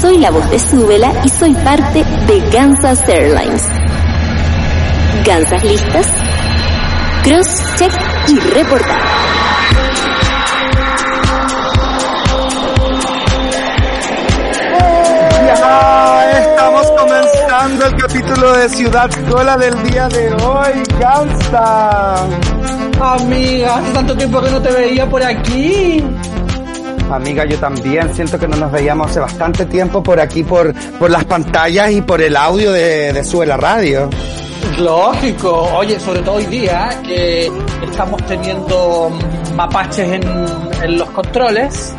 Soy la voz de Súbela y soy parte de Kansas Airlines. ¿Gansas listas? Cross, check y reportar. Ya estamos comenzando el capítulo de Ciudad Cola del día de hoy, Gansa. Amiga, hace tanto tiempo que no te veía por aquí. Amiga, yo también siento que no nos veíamos hace bastante tiempo por aquí, por, por las pantallas y por el audio de, de Sube la Radio. Lógico, oye, sobre todo hoy día que estamos teniendo mapaches en, en los controles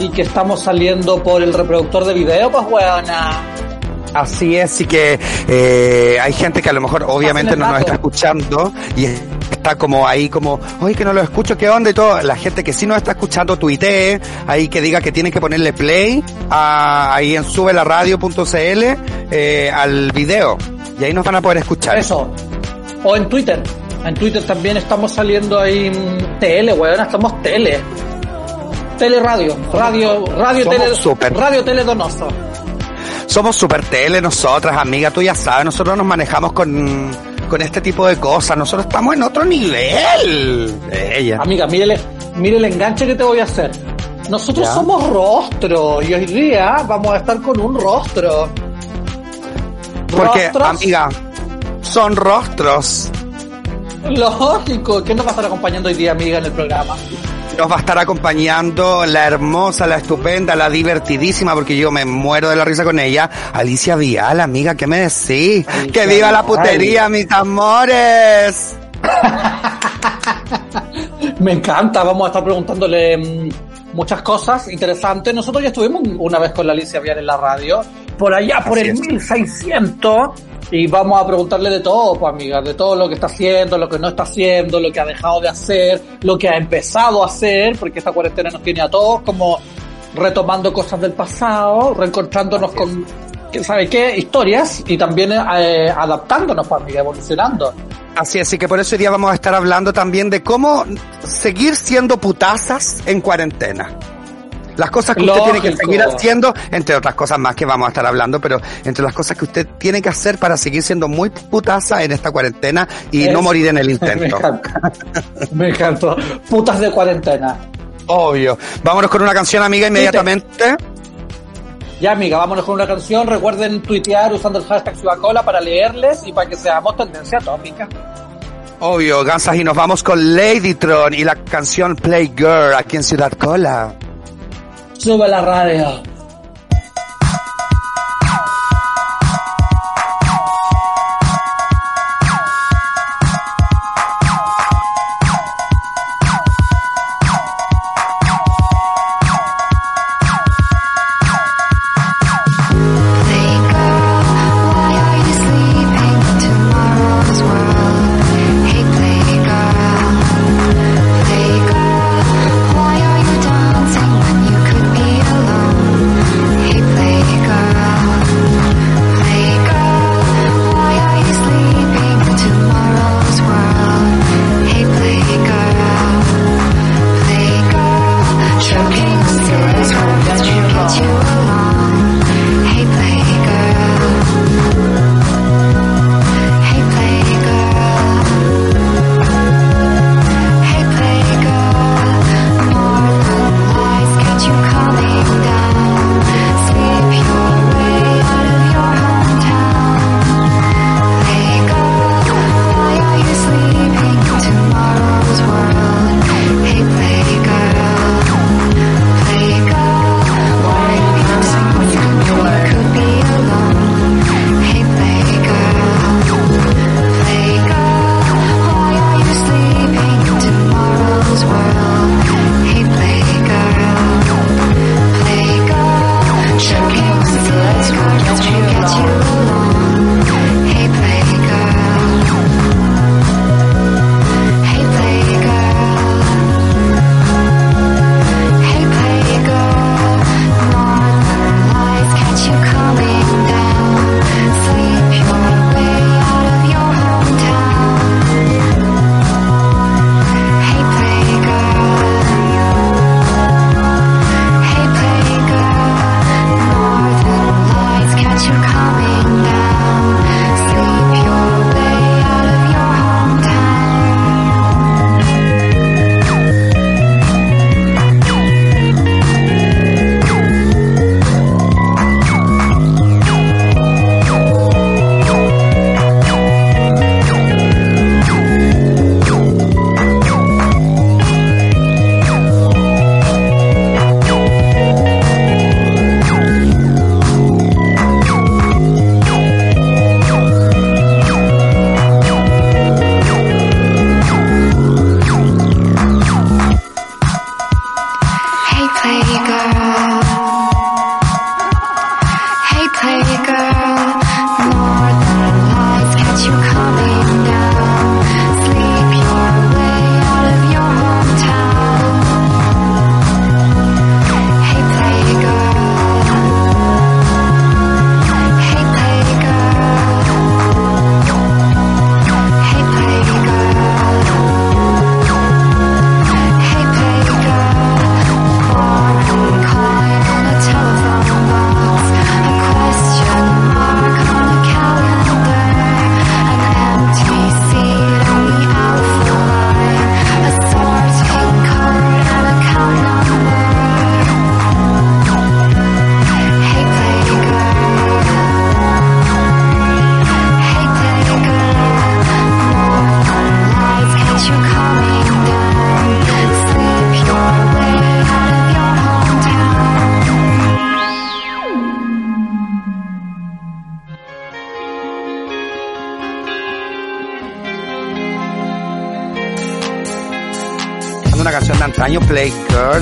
y que estamos saliendo por el reproductor de video, pues weona. Así es, y que eh, hay gente que a lo mejor obviamente no nos está escuchando y está como ahí como, oye que no lo escucho, ¿qué onda? Y todo, la gente que sí nos está escuchando tuitee, ahí que diga que tienen que ponerle play a, ahí en subelaradio.cl eh, al video y ahí nos van a poder escuchar. Eso. O en Twitter. En Twitter también estamos saliendo ahí en tele, weón, estamos tele. Teleradio, radio, radio, Somos tele, súper. radio tele donoso. Somos super tele nosotras, amiga, tú ya sabes, nosotros nos manejamos con, con este tipo de cosas, nosotros estamos en otro nivel. Ella. Amiga, mire, mire el enganche que te voy a hacer. Nosotros Ya. somos rostro y hoy día vamos a estar con un rostro. Porque, Rostros, amiga, son rostros. Lógico, ¿quién nos va a estar acompañando hoy día, amiga, en el programa? Nos va a estar acompañando la hermosa, la estupenda, la divertidísima, porque yo me muero de la risa con ella, Alicia Vial, amiga, ¿qué me decís? Alicia ¡Que viva la putería, mis amores! Me encanta, vamos a estar preguntándole mm, muchas cosas interesantes. Nosotros ya estuvimos una vez con la Alicia Vial en la radio, por allá, por el es. 1600, y vamos a preguntarle de todo, pues amiga, de todo lo que está haciendo, lo que no está haciendo, lo que ha dejado de hacer, lo que ha empezado a hacer, porque esta cuarentena nos tiene a todos como retomando cosas del pasado, reencontrándonos con, ¿qué- ¿sabe qué? Historias y también eh, adaptándonos, pues amiga, evolucionando. Así es, así que por eso hoy día vamos a estar hablando también de cómo seguir siendo putazas en cuarentena. Las cosas que usted tiene que seguir haciendo, entre otras cosas más que vamos a estar hablando, pero entre las cosas que usted tiene que hacer para seguir siendo muy putaza en esta cuarentena y no morir en el Me intento. Me encantó. Putas de cuarentena. Obvio. Vámonos con una canción, amiga, inmediatamente. Ya, amiga, vámonos con una canción. Recuerden tuitear usando el hashtag Ciudacola para leerles y para que seamos tendencia tópica. Obvio, Gansas, y nos vamos con Ladytron y la canción Play Girl aquí en Ciudad Cola. Sube la radio.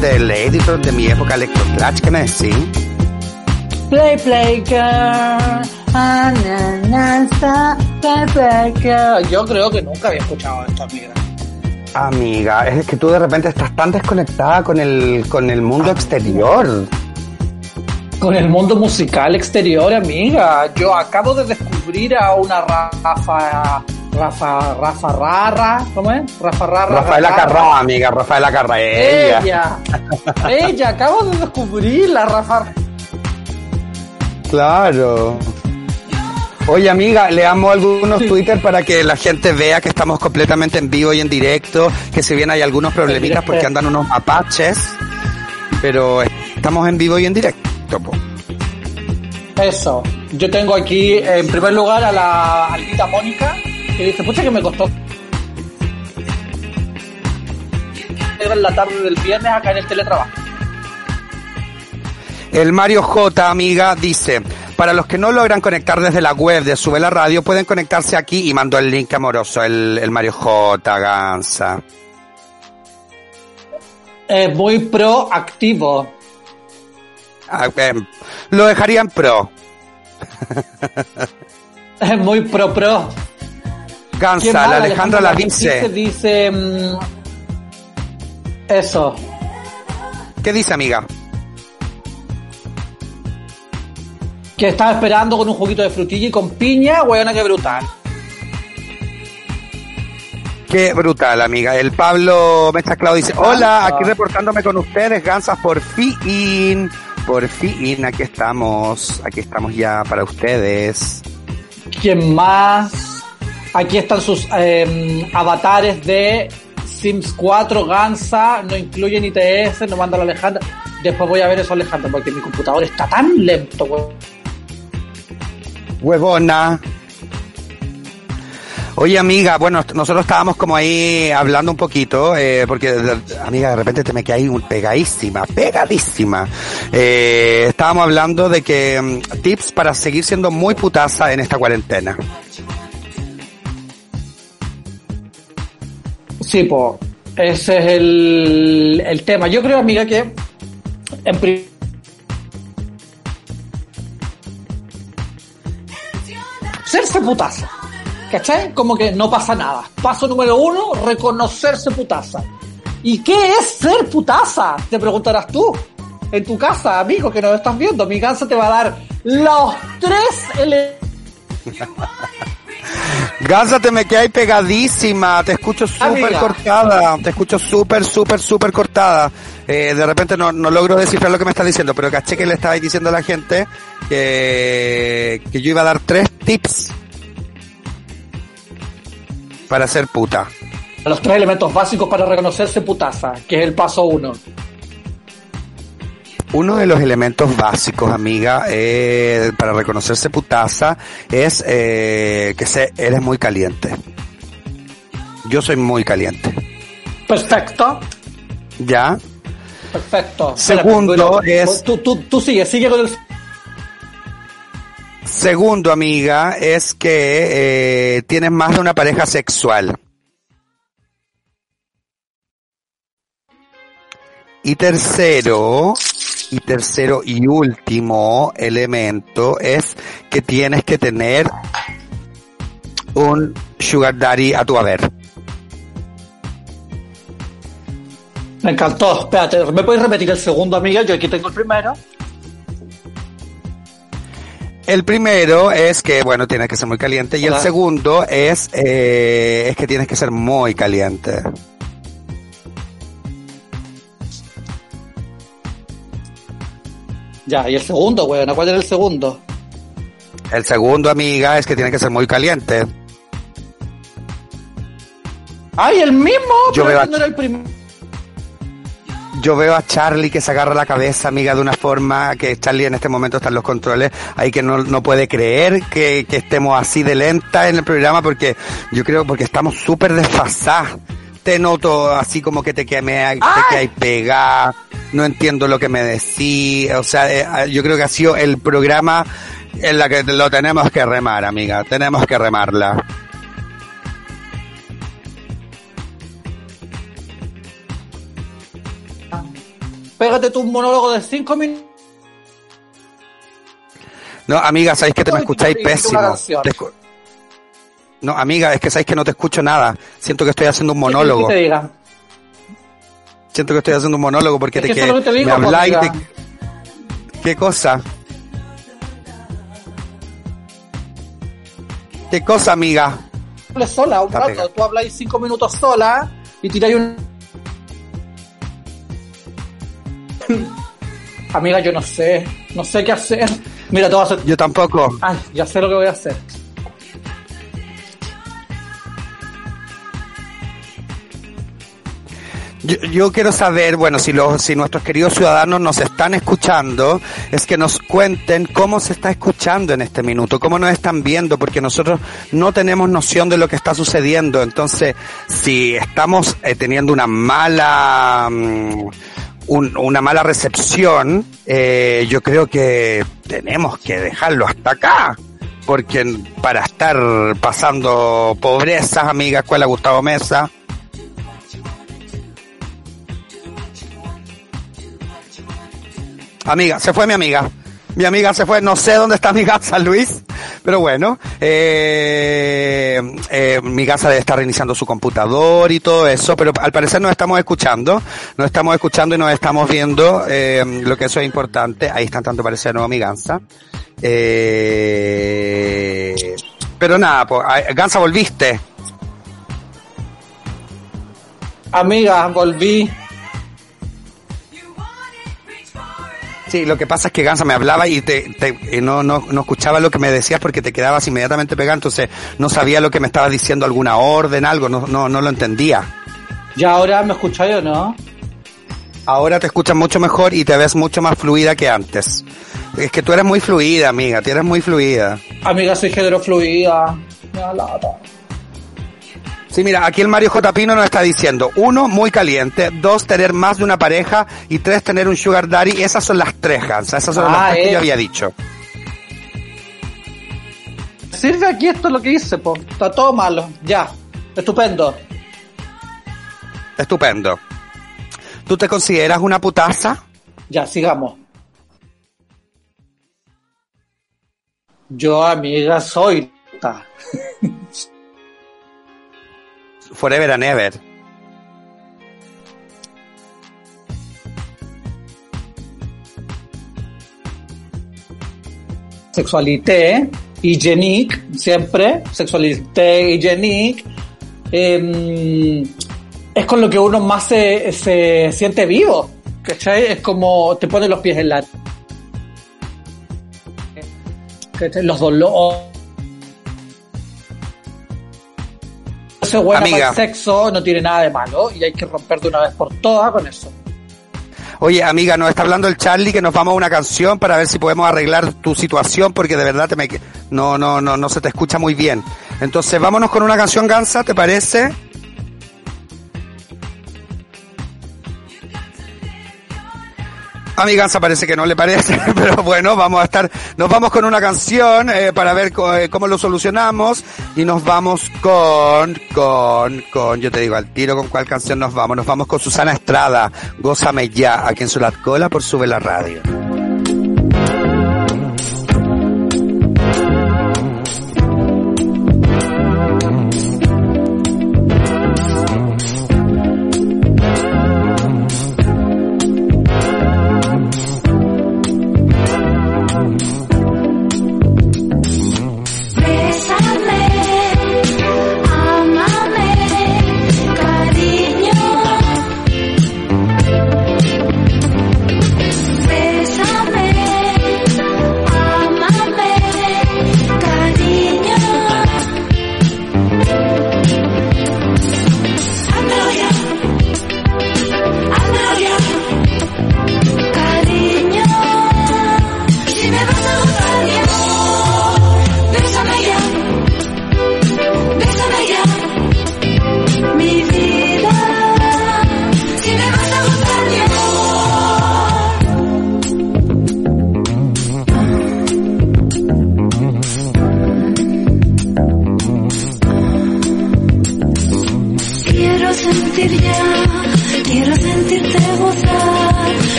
Del editor de mi época Electroclash. ¿Qué me decís? Play, play, girl. Ah, play, play, girl. Yo creo que nunca había escuchado esto, amiga. Amiga, es que tú de repente estás tan desconectada con el, con el mundo exterior. Con el mundo musical exterior, amiga. Yo acabo de descubrir a una Rafa. Rafa. Rafa Rara. ¿Cómo es? Rafa Rara. Rafaela Carrá, amiga, Rafaela Carrá, ella. Ella. Ella. Acabo de descubrir la Rafa. Claro. Oye, amiga, leamos algunos Sí. Twitter para que la gente vea que estamos completamente en vivo y en directo, que si bien hay algunos problemitas porque andan unos apaches, pero estamos en vivo y en directo. po. Eso. Yo tengo aquí, en primer lugar, a la Alita Mónica, que dice, pucha que me costó en la tarde del viernes acá en el teletrabajo. El Mario J, amiga, dice, para los que no logran conectar desde la web de Sube la Radio, pueden conectarse aquí y mandó el link amoroso, el, el Mario J, Gansa. Es muy proactivo. Ah, em, lo dejaría en pro. Es muy pro pro. ¿Quién Gansa, la Alejandra la dice. dice. Mm, eso. ¿Qué dice, amiga? Que estaba esperando con un juguito de frutilla y con piña, weona, que brutal. Qué brutal, amiga. El Pablo Mezclado dice, hola, aquí reportándome con ustedes, Gansas, por fin. Por fin, aquí estamos. Aquí estamos ya para ustedes. ¿Quién más? Aquí están sus eh, avatares de Sims 4, Gansa, no incluyen ITS, no manda la Alejandra. Después voy a ver eso, Alejandra, porque mi computador está tan lento, weón. Huevona. Oye, amiga, bueno, nosotros estábamos como ahí hablando un poquito, eh, porque, amiga, de repente te me quedé ahí pegadísima, pegadísima. Eh, estábamos hablando de que mm, tips para seguir siendo muy putaza en esta cuarentena. Sí, pues, ese es el, el tema. Yo creo, amiga, que en pri- serse putaza. ¿Cachai? Como que no pasa nada. Paso número uno, reconocerse putaza. ¿Y qué es ser putaza? Te preguntarás tú. En tu casa, amigo, que nos estás viendo. Mi casa te va a dar los tres elementos. Gansa, te me quedé ahí pegadísima, te escucho súper Amiga. cortada, te escucho súper, súper, súper cortada. Eh, de repente no, no logro descifrar lo que me estás diciendo, pero caché que le estabais diciendo a la gente que, que yo iba a dar tres tips para ser puta. Los tres elementos básicos para reconocerse putaza, que es el paso uno. Uno de los elementos básicos, amiga, eh, para reconocerse putaza es eh, que se, eres muy caliente. Yo soy muy caliente. Perfecto. ¿Ya? Perfecto. Segundo es- Tú, tú, tú sigue, sigue con el... Segundo, amiga, es que eh, tienes más de una pareja sexual. Y tercero, y tercero y último elemento es que tienes que tener un sugar daddy a tu haber. Me encantó. Espérate, ¿me puedes repetir el segundo, amiga? Yo aquí tengo el primero. El primero es que, bueno, tienes que ser muy caliente y el segundo es, eh, es que tienes que ser muy caliente. Ya, y el segundo, weón. ¿Cuál era el segundo? El segundo, amiga, es que tienes que ser muy caliente. ¡Ay, el mismo! Yo Pero veo a- no era el primero. Yo veo a Charlie que se agarra la cabeza, amiga, de una forma que Charlie en este momento está en los controles, ahí que no, no puede creer que, que estemos así de lenta en el programa porque yo creo porque estamos súper desfasadas. Te noto así como que te quemé, te quedas pegada, no entiendo lo que me decís, o sea, eh, yo creo que ha sido el programa en la que lo tenemos que remar, amiga, tenemos que remarla. pégate tu monólogo de cinco minutos. No, amiga, sabéis que te me escucháis pésimo. canción. Te escu- No, amiga, es que sabéis que no te escucho nada. Siento que estoy haciendo un monólogo. ¿Qué te diga? Siento que estoy haciendo un monólogo porque Es te, que que te digo, me habláis de... amiga. ¿Qué cosa? ¿Qué cosa, amiga? Sola un Está rato. pegado. Tú habláis cinco minutos sola y tiráis un. Amiga, yo no sé. No sé qué hacer. Mira, te voy a hacer. Yo tampoco. Ay, ya sé lo que voy a hacer. Yo, yo quiero saber, bueno, si los, si nuestros queridos ciudadanos nos están escuchando, es que nos cuenten cómo se está escuchando en este minuto, cómo nos están viendo, porque nosotros no tenemos noción de lo que está sucediendo. Entonces, si estamos eh, teniendo una mala, mm, un- una mala recepción, eh, yo creo que tenemos que dejarlo hasta acá. Porque para estar pasando pobrezas, amiga, escuela Gustavo Mesa, Amiga, se fue mi amiga. Mi amiga se fue, no sé dónde está mi casa, Luis, pero bueno, eh, eh, mi casa debe estar reiniciando su computador y todo eso, pero al parecer nos estamos escuchando, nos estamos escuchando y nos estamos viendo, eh, lo que eso es importante, ahí están tanto parecer nuevo mi Gansa. Pero nada, pues, Gansa volviste. Amiga, volví. Sí, lo que pasa es que Gansa me hablaba y te, te- y no, no, no escuchaba lo que me decías porque te quedabas inmediatamente pegado, entonces no sabía lo que me estabas diciendo, alguna orden, algo, no, no, no lo entendía. Ya ahora me escucháis o no? Ahora te escuchas mucho mejor y te ves mucho más fluida que antes. Es que tú eres muy fluida, amiga, tú eres muy fluida. Amiga, soy género fluida. Me da lata. Sí, mira, aquí el Mario J. Pino nos está diciendo, uno, muy caliente, dos, tener más de una pareja y tres, tener un sugar daddy. Esas son las tres, Gansa, esas son Ah, las tres que eh. yo había dicho. Sirve aquí esto es lo que hice, po. Está todo malo. Ya. Estupendo. Estupendo. ¿Tú te consideras una putaza? Ya, sigamos. Yo, amiga, soy. Forever and ever. Sexualité hygiénique, siempre. Sexualité hygiénique. em, es con lo que uno más se, se siente vivo. ¿Cachai? Es como te pone los pies en la. Los dolores. Ser buena Amiga. para el sexo no tiene nada de malo y hay que romper de una vez por todas con eso. Oye, amiga, nos está hablando el Charlie que nos vamos a una canción para ver si podemos arreglar tu situación porque de verdad te me, no, no, no, no se te escucha muy bien. Entonces, vámonos con una canción, Gansa, ¿te parece? A mi Gansa parece que no le parece, pero bueno, vamos a estar, nos vamos con una canción eh, para ver eh, cómo lo solucionamos y nos vamos con, con, con, yo te digo al tiro con cuál canción nos vamos. Nos vamos con Susana Estrada, Gózame ya, aquí en Solat Cola por Sube la Radio.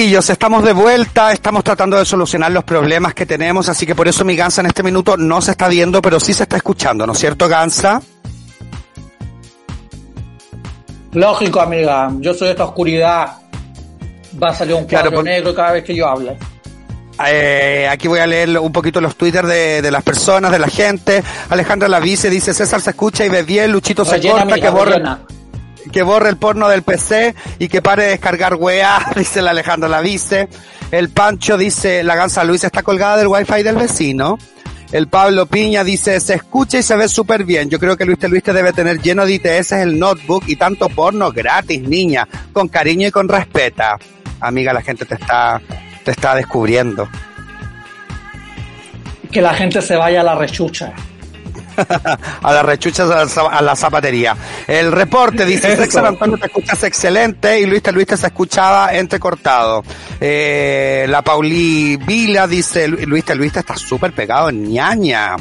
Chiquillos, estamos de vuelta, estamos tratando de solucionar los problemas que tenemos, así que por eso mi Gansa en este minuto no se está viendo, pero sí se está escuchando, ¿no es cierto, Gansa? Lógico, amiga. Yo soy de esta oscuridad. Va a salir un Claro, cuadro por- negro cada vez que yo hable. Eh, aquí voy a leer un poquito los twitters de, de las personas, de la gente. Alejandra Lavice dice, César se escucha y ve bien, Luchito se Rellena, corta, amiga, que rellena. Que borre el porno del PC y que pare de descargar weá, dice la Alejandra Lavice. El Pancho dice, la Gansa Luis está colgada del wifi del vecino. El Pablo Piña dice, se escucha y se ve súper bien. Yo creo que Luis Luis te debe tener lleno de ITS el notebook y tanto porno gratis, niña. Con cariño y con respeta. Amiga, la gente te está, te está descubriendo. Que la gente se vaya a la rechucha. a las rechuchas a la, zapatería. El reporte dice, Antonio te escuchas excelente y Luis Luis te se escuchaba entrecortado. Eh, la Pauli Vila dice, Lu- Luis Luis está súper pegado en ñaña.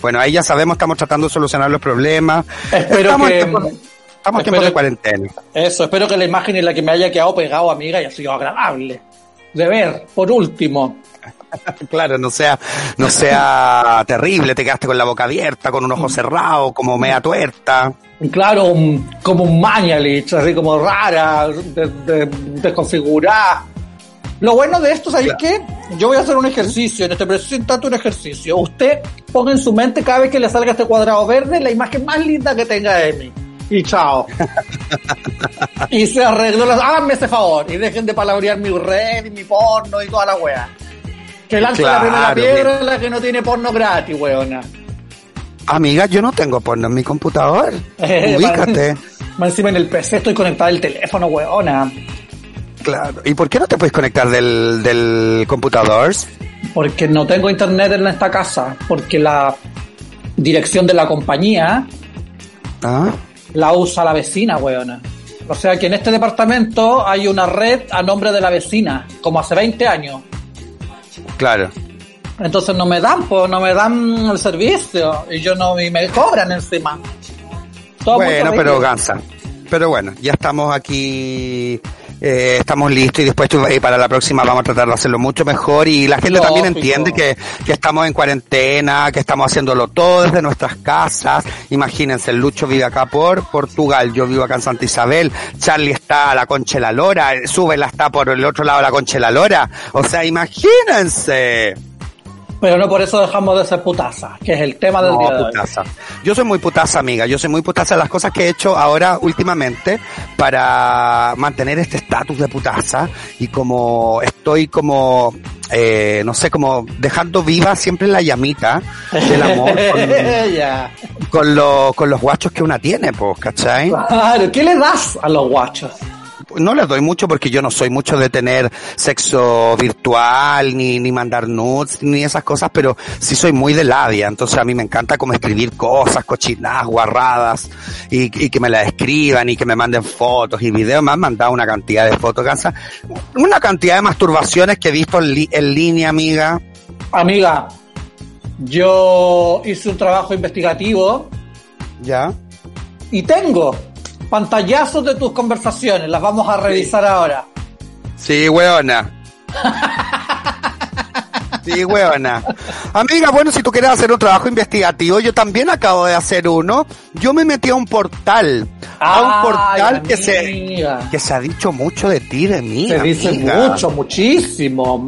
Bueno, ahí ya sabemos, estamos tratando de solucionar los problemas. Espero estamos que- en estamos en tiempos de cuarentena. Eso, espero que la imagen en la que me haya quedado pegado, amiga, haya sido agradable. De ver, por último. Claro, no sea, no sea terrible, te quedaste con la boca abierta, con un ojo cerrado, como media tuerta. Claro, como un Mañalich, así como rara, de- de- desconfigurada. Lo bueno de esto, ¿sabéis qué? Yo voy a hacer un ejercicio, en este preciso un ejercicio. Usted ponga en su mente cada vez que le salga este cuadrado verde la imagen más linda que tenga de mí. Y chao. y se arregló las... Háganme ese favor y dejen de palabrear mi red y mi porno y toda la wea. Que lance la primera piedra bien. la que no tiene porno gratis, weona. Amiga, yo no tengo porno en mi computador. Ubícate. Más encima en el PC estoy conectado al teléfono, weona. Claro. ¿Y por qué no te puedes conectar del, del computador? Porque no tengo internet en esta casa. Porque la dirección de la compañía Ah, la usa la vecina, weona. O sea que en este departamento hay una red a nombre de la vecina, como hace 20 años. Claro. Entonces no me dan, pues no me dan el servicio. Y yo no, y me cobran encima. Todo bueno, pero Gansa. Pero bueno, ya estamos aquí, eh, estamos listos y después tú- eh, para la próxima vamos a tratar de hacerlo mucho mejor y la gente también entiende que, que estamos en cuarentena, que estamos haciéndolo todo desde nuestras casas. Imagínense, el Lucho vive acá por Portugal, yo vivo acá en Santa Isabel, Charlie está a la Concha de la Lora, Súbela está por el otro lado de la Concha de la Lora. O sea, imagínense. Pero no por eso dejamos de ser putaza, que es el tema del No, día de hoy. Yo soy muy putaza, amiga. Yo soy muy putaza. Las cosas que he hecho ahora últimamente para mantener este estatus de putaza y como estoy como, eh, no sé, como dejando viva siempre la llamita del amor con, Ya. con, lo- con los guachos que una tiene, pues, ¿cachai? Claro, ¿qué le das a los guachos? No les doy mucho porque yo no soy mucho de tener sexo virtual, ni, ni mandar nudes, ni esas cosas, pero sí soy muy de labia. Entonces a mí me encanta como escribir cosas, cochinadas, guarradas, y, y que me las escriban y que me manden fotos y videos. Me han mandado una cantidad de fotos, cansa. Una cantidad de masturbaciones que he visto en, li- en línea, amiga. Amiga, yo hice un trabajo investigativo ¿Ya? y tengo pantallazos de tus conversaciones, las vamos a revisar ahora. Sí, weona. Sí, weona. Amiga, bueno, si tú quieres hacer un trabajo investigativo, yo también acabo de hacer uno. Yo me metí a un portal. A un portal que se, que se ha dicho mucho de ti, de mí. Se dice mucho, muchísimo.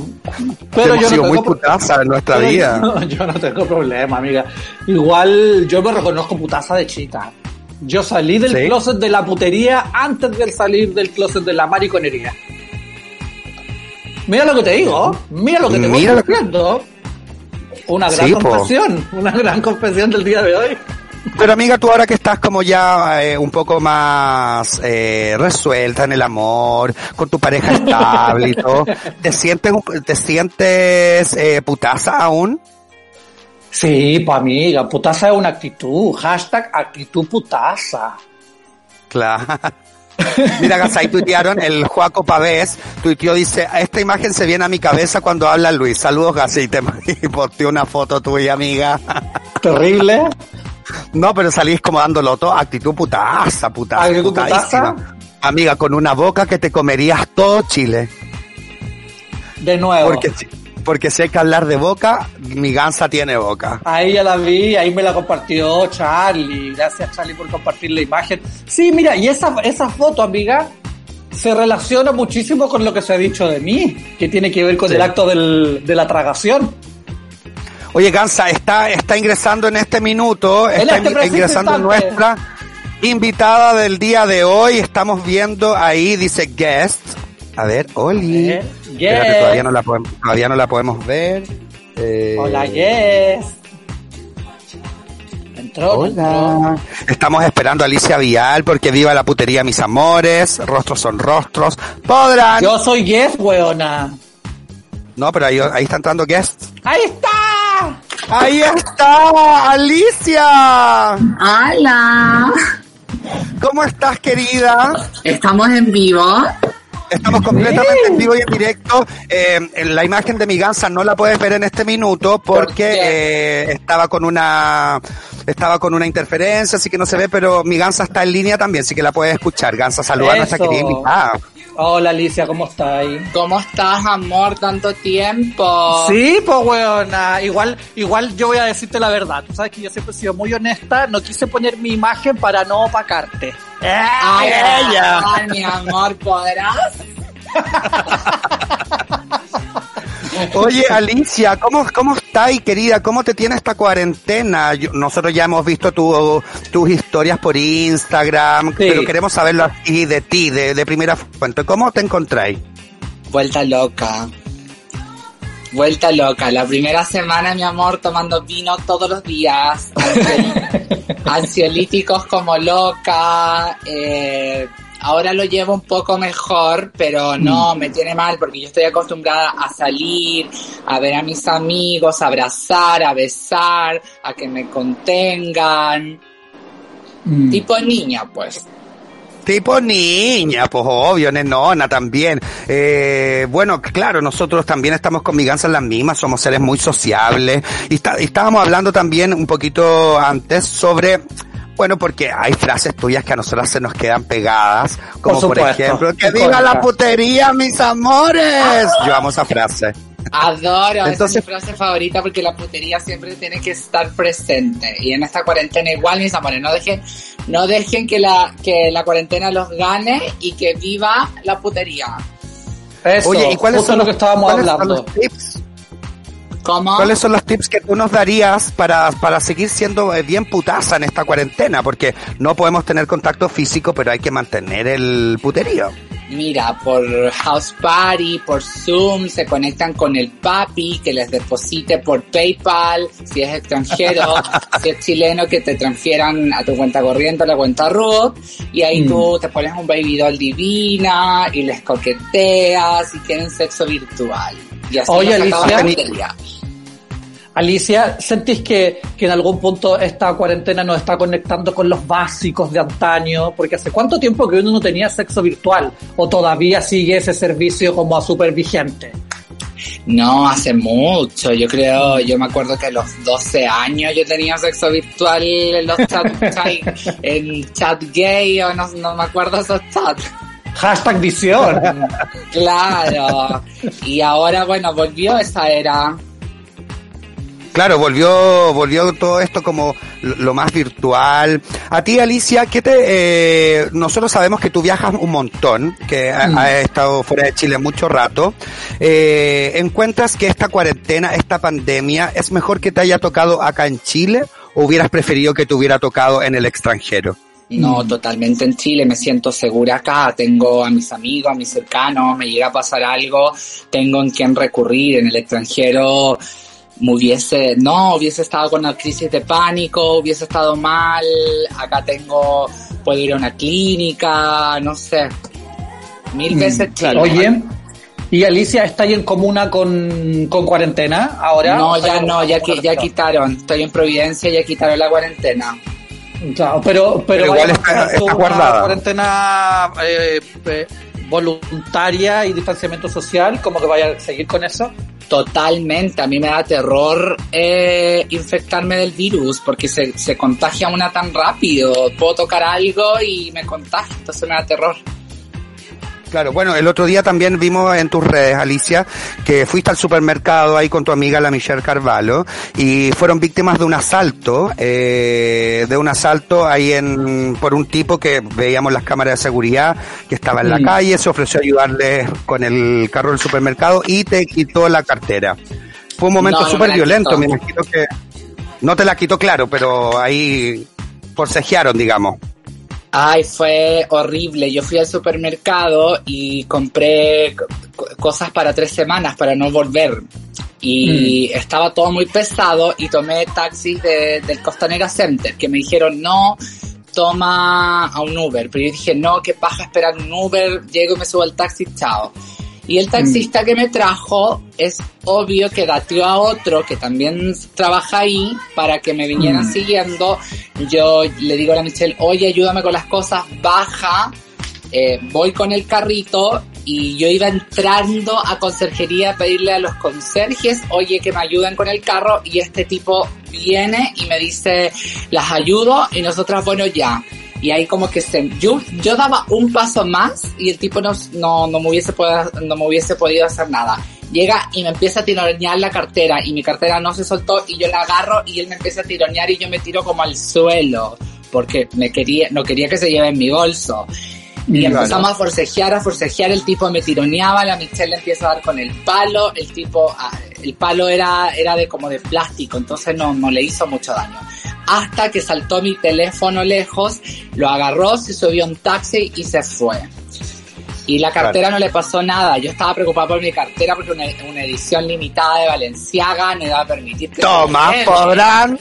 Pero yo no sido muy tengo pro- putaza en nuestra vida. Yo, yo no tengo problema, amiga. Igual yo me reconozco putaza de chica. Yo salí del ¿Sí? closet de la putería antes de salir del closet de la mariconería. Mira lo que te digo, mira lo que te Mira voy lo. Una gran Sí, po. confesión, una gran confesión del día de hoy. Pero amiga, tú ahora que estás como ya eh, un poco más eh, resuelta en el amor, con tu pareja estable y todo, ¿te sientes, te sientes eh, putaza aún? Sí, pa amiga, putaza es una actitud. Hashtag actitud putaza. Claro. Mira, Gasay tuitearon, el Joaco Pavés tuiteó, dice, esta imagen se viene a mi cabeza cuando habla Luis. Saludos, Gasay. Te y posteé una foto tuya, amiga. Terrible. No, pero salís como dándolo todo, actitud putaza, putaza. ¿Actitud putaza? Amiga, con una boca que te comerías todo Chile. De nuevo. Porque, porque si hay que hablar de boca, mi gansa tiene boca. Ahí ya la vi, ahí me la compartió Charlie. Gracias Charlie por compartir la imagen. Sí, mira, y esa, esa foto, amiga, se relaciona muchísimo con lo que se ha dicho de mí, que tiene que ver con Sí. el acto del- de la tragación. Oye, Gansa, está, está ingresando en este minuto, En está este ingresando instante. nuestra invitada del día de hoy. Estamos viendo ahí, dice guest. A ver, Oli. Espérate, guest. todavía no la podemos, todavía no la podemos ver. Eh, Hola, yes. Entró. Estamos esperando a Alicia Vial porque viva la putería, mis amores. Rostros son rostros. Podrán. Yo soy yes, weona. No, pero ahí, ahí está entrando guest. ¡Ahí está! Ahí está, Alicia. Hola, ¿Cómo estás, querida? estamos en vivo. Estamos completamente en vivo y en directo. Eh, en la imagen de mi gansa no la puedes ver en este minuto porque eh, estaba con una estaba con una interferencia, así que no se ve, pero mi gansa está en línea también, así que la puedes escuchar. Gansa, saluda a nuestra querida invitada. Hola, Alicia, ¿cómo estás? ¿Cómo estás, amor? Tanto tiempo. Sí, pues weona, igual, igual yo voy a decirte la verdad. Tú sabes que yo siempre he sido muy honesta, no quise poner mi imagen para no opacarte. Ay, ella. ay, mi amor, ¿podrás? Oye, Alicia, ¿cómo, cómo estás, querida? ¿Cómo te tiene esta cuarentena? Yo- nosotros ya hemos visto tu- tus historias por Instagram, pero queremos saberlo así de ti, de, de primera fuente. ¿Cómo te encontráis? Vuelta loca. Vuelta loca. La primera semana, mi amor, tomando vino todos los días. Ansiol- Ansiolíticos como loca. eh, ahora lo llevo un poco mejor, pero no, me tiene mal porque yo estoy acostumbrada a salir, a ver a mis amigos, a abrazar, a besar, a que me contengan. Mm. Tipo niña, pues. Tipo niña, pues obvio, nenona también. Eh, bueno, claro, nosotros también estamos con miganzas las mismas, somos seres muy sociables. Y, está- y estábamos hablando también un poquito antes sobre, bueno, porque hay frases tuyas que a nosotras se nos quedan pegadas, como por, ejemplo, que viva la putería, mis amores. Yo amo esa frase. Adoro, Entonces- esa es mi frase favorita porque la putería siempre tiene que estar presente. Y en esta cuarentena igual, mis amores, no dejen, no dejen que la, que la cuarentena los gane y que viva la putería. Eso, Oye, ¿y cuáles son lo que estábamos cuáles son hablando. los tips? ¿Cuáles son los tips que tú nos darías para, para seguir siendo eh, bien putaza en esta cuarentena? Porque no podemos tener contacto físico, pero hay que mantener el puterío. Mira, por House Party, por Zoom, se conectan con el papi que les deposite por PayPal, si es extranjero, si es chileno, que te transfieran a tu cuenta corriente o la cuenta Root, y ahí Mm. tú te pones un baby doll divina y les coqueteas y tienen sexo virtual. Y así Oye, Alicia. Alicia, ¿sentís que, que en algún punto esta cuarentena nos está conectando con los básicos de antaño? Porque hace cuánto tiempo que uno no tenía sexo virtual o todavía sigue ese servicio como a súper vigente. No, hace mucho. Yo creo, yo me acuerdo que a los 12 años yo tenía sexo virtual en los chats, chat- en chat gay o no, no me acuerdo esos chats. Hashtag visión. Claro. Y ahora, bueno, volvió esa era. Claro, volvió, volvió todo esto como lo, lo más virtual. A ti, Alicia, ¿qué te, eh, nosotros sabemos que tú viajas un montón, que ha- Mm. has estado fuera de Chile mucho rato. Eh, ¿Encuentras que esta cuarentena, esta pandemia, es mejor que te haya tocado acá en Chile o hubieras preferido que te hubiera tocado en el extranjero? No, totalmente en Chile, me siento segura acá, tengo a mis amigos, a mis cercanos, me llega a pasar algo, tengo en quién recurrir, en el extranjero hubiese, no, hubiese estado con una crisis de pánico, hubiese estado mal, acá tengo, puedo ir a una clínica, no sé, mil veces Chile. Oye, ¿y Alicia está ahí en comuna con, con cuarentena ahora? no, ¿O está ya no, ya, ya quitaron, estoy en Providencia, ya quitaron la cuarentena. Claro, pero, pero, Pero igual está- una guardada. cuarentena eh, eh, voluntaria y distanciamiento social, como que vaya a seguir con eso. Totalmente, a mí me da terror eh, infectarme del virus porque se, se contagia una tan rápido. Puedo tocar algo y me contagio, entonces me da terror. Claro, bueno, el otro día también vimos en tus redes, Alicia, que fuiste al supermercado ahí con tu amiga la Michelle Carvalho y fueron víctimas de un asalto, eh, de un asalto ahí en, por un tipo que veíamos las cámaras de seguridad que estaba en la Mm. calle, se ofreció a ayudarles con el carro del supermercado y te quitó la cartera. Fue un momento No, no súper la violento, me imagino que no te la quitó claro, pero ahí forcejearon, digamos. Ay, fue horrible. Yo fui al supermercado y compré co- co- cosas para tres semanas para no volver. Y estaba todo muy pesado y tomé taxis de- del Costanera Center que me dijeron no, toma a un Uber. Pero yo dije no, qué paja esperar un Uber, llego y me subo al taxi, chao. Y el taxista que me trajo es obvio que dateó a otro que también trabaja ahí para que me vinieran siguiendo. Yo le digo a la Michelle, oye, ayúdame con las cosas, baja, eh, voy con el carrito y yo iba entrando a conserjería a pedirle a los conserjes, oye, que me ayuden con el carro y este tipo viene y me dice, las ayudo y nosotras, bueno, ya. Y ahí como que se, yo, yo daba un paso más y el tipo no, no, no me hubiese podido, no me hubiese podido hacer nada. Llega y me empieza a tironear la cartera y mi cartera no se soltó y yo la agarro y él me empieza a tironear y yo me tiro como al suelo porque me quería, no quería que se lleve en mi bolso. Y empezamos a forcejear, a forcejear, el tipo me tironeaba, la Michelle le empieza a dar con el palo, el tipo, ah, el palo era, era de como de plástico, entonces no, no le hizo mucho daño. Hasta que saltó mi teléfono lejos, lo agarró, se subió a un taxi y se fue. Y la cartera no le pasó nada. Yo estaba preocupada por mi cartera porque una, una edición limitada de Valenciaga no iba a permitir que Toma, podrán.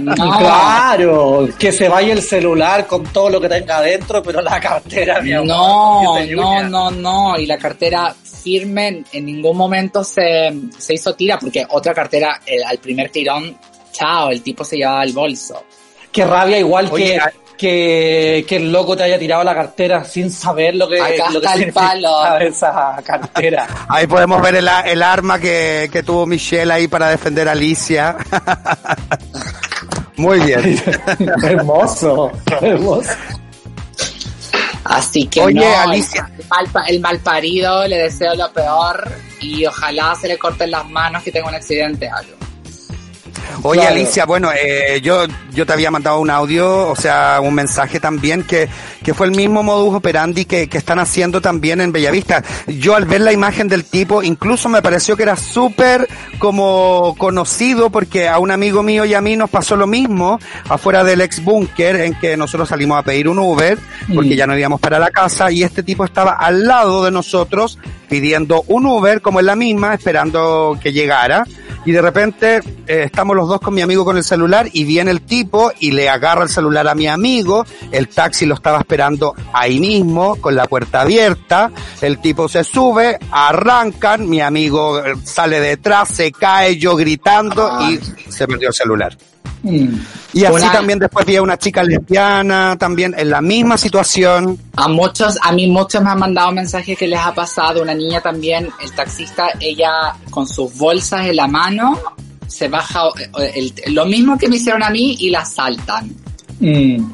No. Claro, que se vaya el celular con todo lo que tenga adentro, pero la cartera, mi amor, No, no, no, no. Y la cartera firme en ningún momento se, se hizo tira porque otra cartera el- al primer tirón, chao, el tipo se llevaba el bolso. Qué rabia, igual Oye, que, a- que, que el loco te haya tirado la cartera sin saber lo que, Acá lo que está el palo. esa cartera. Ahí podemos ver el, el arma que, que tuvo Michelle ahí para defender a Alicia. Muy bien. hermoso, hermoso. Así que Oye, no, Alicia. El, mal, el mal parido le deseo lo peor y ojalá se le corten las manos que tenga un accidente algo. Oye, Claro. Alicia, bueno, eh, yo, yo te había mandado un audio, o sea, un mensaje también, que, que fue el mismo modus operandi que, que están haciendo también en Bellavista. Yo al ver la imagen del tipo, incluso me pareció que era súper como conocido, porque a un amigo mío y a mí nos pasó lo mismo afuera del ex búnker, en que nosotros salimos a pedir un Uber, porque Mm. ya no íbamos para la casa, y este tipo estaba al lado de nosotros pidiendo un Uber, como en la misma, esperando que llegara. Y de repente eh, estamos los dos con mi amigo con el celular y viene el tipo y le agarra el celular a mi amigo, el taxi lo estaba esperando ahí mismo con la puerta abierta, el tipo se sube, arrancan, mi amigo eh, sale detrás, se cae yo gritando y se perdió el celular. Mm. Y así también después vi a una chica lesbiana, también en la misma situación. A muchos, a mí muchos me han mandado mensajes que les ha pasado, una niña también, el taxista, ella con sus bolsas en la mano, se baja eh, el- lo mismo que me hicieron a mí y la saltan. Mm.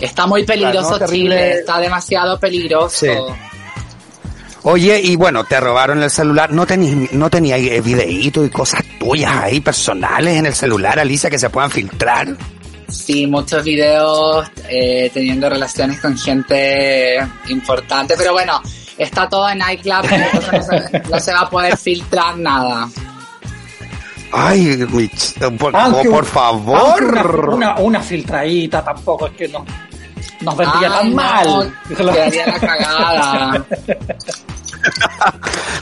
Está muy peligroso Claro, ¿no? Terrible. Chile, está demasiado peligroso. Sí. Oye, y bueno, te robaron el celular, no tenías, no tenía videitos y cosas tuyas ahí personales en el celular, Alicia, que se puedan filtrar. Sí, muchos videos eh, teniendo relaciones con gente importante, pero bueno, está todo en iCloud, entonces no se, no se va a poder filtrar nada. Ay, por, Aunque por favor. Una, una, una filtradita tampoco es que no, nos vendría Ay, tan no, mal. Quedaría la cagada.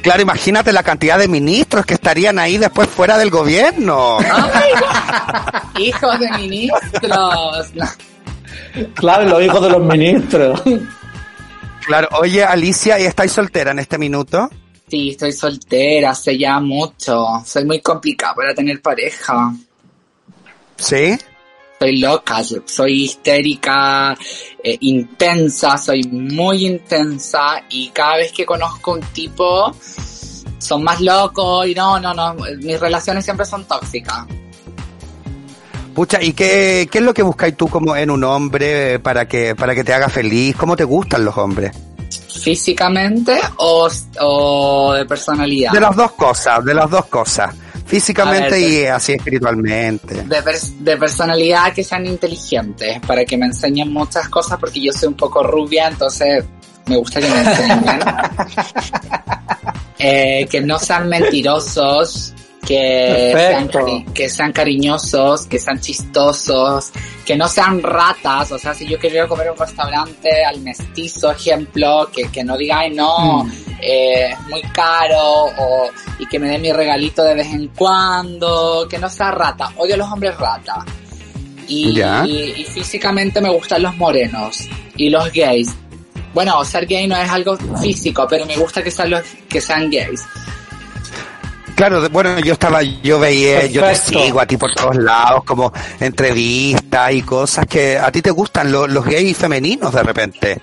Claro, imagínate la cantidad de ministros que estarían ahí después fuera del gobierno. Hijos de ministros. Claro, los hijos de los ministros. Claro, oye, Alicia, ¿y estáis soltera en este minuto? Sí, estoy soltera hace ya mucho. Soy muy complicada para tener pareja. ¿Sí? Soy loca, soy histérica, eh, intensa, soy muy intensa y cada vez que conozco un tipo son más locos y no, no, no, mis relaciones siempre son tóxicas. Pucha, ¿y qué, qué es lo que buscáis tú como en un hombre para que, para que te haga feliz? ¿Cómo te gustan los hombres? ¿Físicamente o, o de personalidad? De las dos cosas, de las dos cosas. Físicamente ver, y así espiritualmente. De, pers- de personalidad que sean inteligentes, para que me enseñen muchas cosas, porque yo soy un poco rubia, entonces me gusta que me enseñen. Eh, que no sean mentirosos, que sean, que sean cariñosos, que sean chistosos, que no sean ratas, o sea, si yo quiero ir a comer a un restaurante al mestizo, ejemplo, que, que no diga, ay no, Mm. eh, es muy caro, o, y que me dé mi regalito de vez en cuando, que no sea rata, odio a los hombres rata. Y, y, y físicamente me gustan los morenos y los gays. Bueno, ser gay no es algo físico, pero me gusta que sean los que sean gays. Claro, bueno, yo estaba, yo veía, yo te sigo a ti por todos lados, como entrevistas y cosas que a ti te gustan los, los gays femeninos de repente.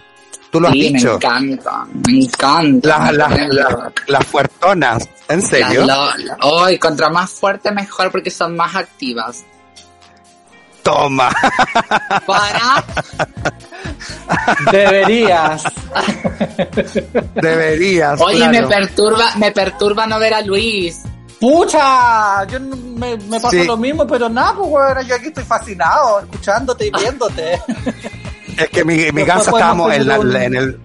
Tú lo has Sí, me dicho. encanta, me encanta. Las, me las, las, las fuertonas, ¿en serio? Hoy, contra más fuerte mejor porque son más activas. Toma. Para Deberías. Deberías. Oye, claro. me perturba, me perturba no ver a Luis. ¡Pucha! Yo me, me pasa Sí. lo mismo, pero nada, pues bueno, yo aquí estoy fascinado, escuchándote y viéndote. Es que mi, mi podemos estábamos en, la- un- en el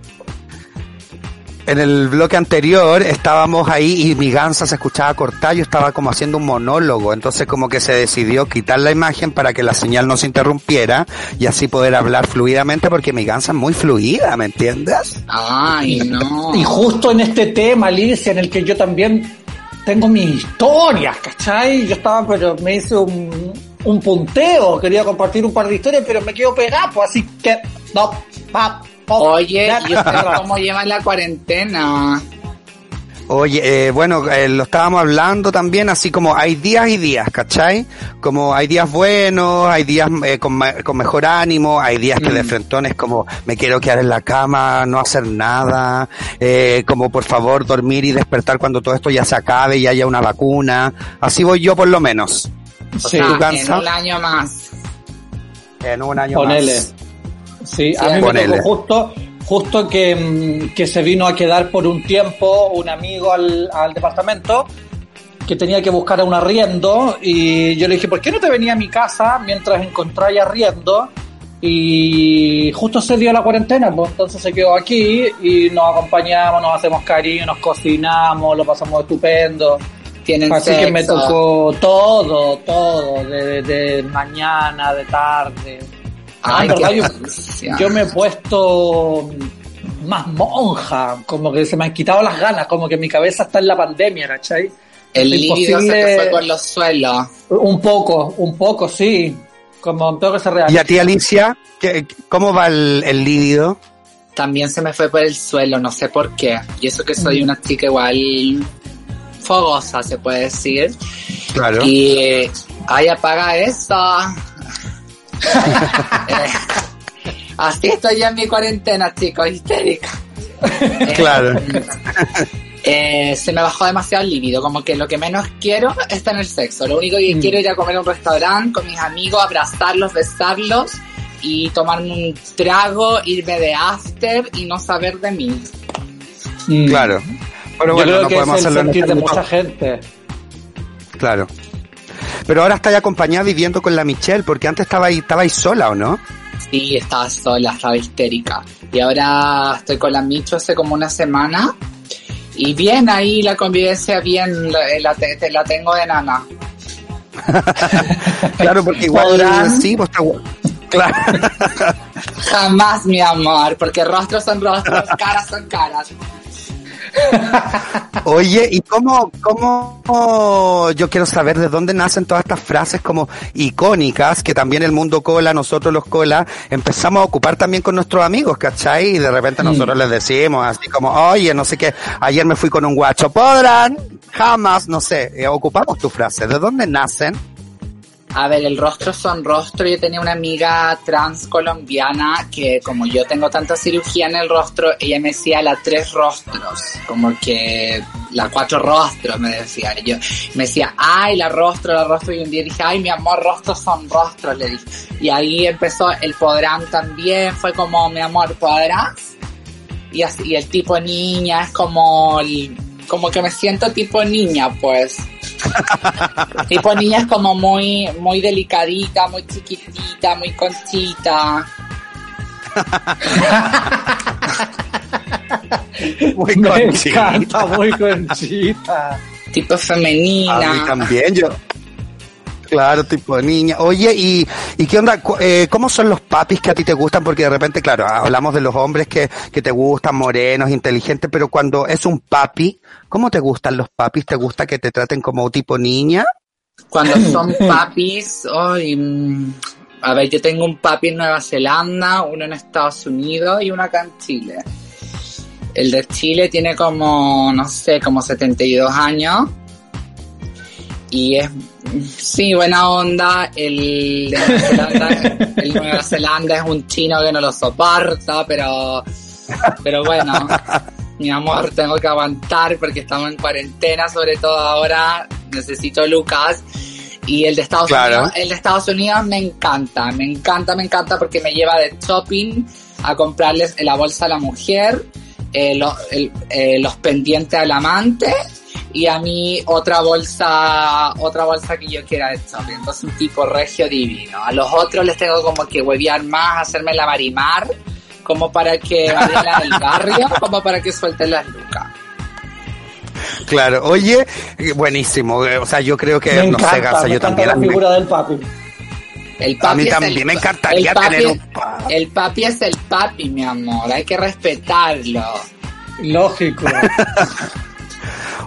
en el bloque anterior estábamos ahí y mi gansa se escuchaba cortar, yo estaba como haciendo un monólogo, entonces como que se decidió quitar la imagen para que la señal no se interrumpiera y así poder hablar fluidamente porque mi gansa es muy fluida, ¿me entiendes? Ay, no. Y justo en este tema, Alicia, en el que yo también tengo mis historias, ¿cachai? Yo estaba, pero me hice un, un punteo, quería compartir un par de historias, pero me quedo pegado, pues, así que, no, po, Oye, ya, ¿y ustedes cómo llevan la cuarentena? Oye, eh, bueno, eh, lo estábamos hablando también, así como hay días y días, ¿cachai? Como hay días buenos, hay días eh, con, mejor ánimo, hay días que de frentón es como me quiero quedar en la cama, no hacer nada, eh, como por favor dormir y despertar cuando todo esto ya se acabe y haya una vacuna. Así voy yo por lo menos. O Sí, sea, ¿tú en un año más. En un año Ponele. más. Sí, a mí me tocó justo, justo que, mm, que se vino a quedar por un tiempo un amigo al, al departamento que tenía que buscar a un arriendo y yo le dije, ¿por qué no te venía a mi casa mientras encontráis arriendo? Y justo se dio la cuarentena, pues entonces se quedó aquí y nos acompañamos, nos hacemos cariño, nos cocinamos, lo pasamos estupendo. Tienen Así que me tocó todo, todo, de, de- de mañana, de tarde. Ah, Ay, en verdad, qué yo, yo me he puesto más monja, como que se me han quitado las ganas, como que mi cabeza está en la pandemia, ¿cachai? El Es líbido se te fue por los suelos. Un poco, un poco, sí. Como tengo que ser real. ¿Y a ti, Alicia? ¿Qué- ¿Cómo va el, el líbido? También se me fue por el suelo, no sé por qué. Y eso que Mm. soy una chica igual fogosa, se puede decir. Claro. Y, ay, apaga eso. Eh, así estoy yo en mi cuarentena, chicos, histérica. Claro. eh, se me bajó demasiado el líbido, como que lo que menos quiero es tener sexo. Lo único que Mm. quiero es ir a comer a un restaurante con mis amigos, abrazarlos, besarlos y tomarme un trago, irme de after y no saber de mí. Mm. Claro. Pero Yo bueno, creo no que podemos es el sentir de mucha gente. Claro. Pero ahora estáis acompañada viviendo con la Michelle, porque antes estabais, estabais sola, ¿o no? Sí, estaba sola, estaba histérica. Y ahora estoy con la Micho hace como una semana. Y bien ahí la convivencia, bien, la, la te- te- la tengo de nana. Claro, porque igual sí, pues Claro. Jamás, mi amor, porque rostros son rostros, caras son caras. Oye, ¿y cómo, cómo, yo quiero saber de dónde nacen todas estas frases como icónicas que también el mundo cola, nosotros los cola, empezamos a ocupar también con nuestros amigos, ¿cachai? Y de repente nosotros les decimos así como, oye, no sé qué, ayer me fui con un guacho, podrán, jamás, no sé, eh, ocupamos tu frase, ¿de dónde nacen? A ver, el rostro son rostro. Yo tenía una amiga trans colombiana que como yo tengo tanta cirugía en el rostro, ella me decía la tres rostros, como que la cuatro rostros me decía. Yo me decía, ay, la rostro, la rostro. Y un día dije, ay, mi amor, rostros son rostros, le dije. Y ahí empezó el podrán también, fue como, mi amor, ¿podrás? y, así, y el tipo niña es como el- como que me siento tipo niña pues tipo niña es como muy muy delicadita muy chiquitita muy conchita Muy Me conchita. encanta, muy conchita. tipo A mí femenina también, yo. Claro, tipo de niña. Oye, ¿y, y qué onda? Eh, ¿Cómo son los papis que a ti te gustan? Porque de repente, claro, hablamos de los hombres que, que te gustan, morenos, inteligentes, pero cuando es un papi, ¿cómo te gustan los papis? ¿Te gusta que te traten como tipo niña? Cuando son papis, ay, mm, a ver, yo tengo un papi en Nueva Zelanda, uno en Estados Unidos y uno acá en Chile. El de Chile tiene como, no sé, como 72 años. Y es, sí, buena onda. El de Nueva Zelanda, el de Nueva Zelanda es un chino que no lo soporta, pero, pero bueno, mi amor, tengo que aguantar porque estamos en cuarentena, sobre todo ahora. Necesito Lucas. Y el de Estados Claro. Unidos, el de Estados Unidos me encanta, me encanta, me encanta porque me lleva de shopping a comprarles la bolsa a la mujer, eh, lo- el- eh, los pendientes al amante y a mí otra bolsa, otra bolsa que yo quiera de shopping. Entonces un tipo regio divino. A los otros les tengo como que huevear más, hacerme la marimar, como para que vayan del barrio, como para que suelten las lucas. Claro. Oye, eh, buenísimo. eh, O sea, yo creo que, Me no sé, encanta, Garza, me yo también. la me- del papi. El A mí también el- me encantaría papi- tener un papi. El papi es el papi, mi amor, hay que respetarlo. Lógico.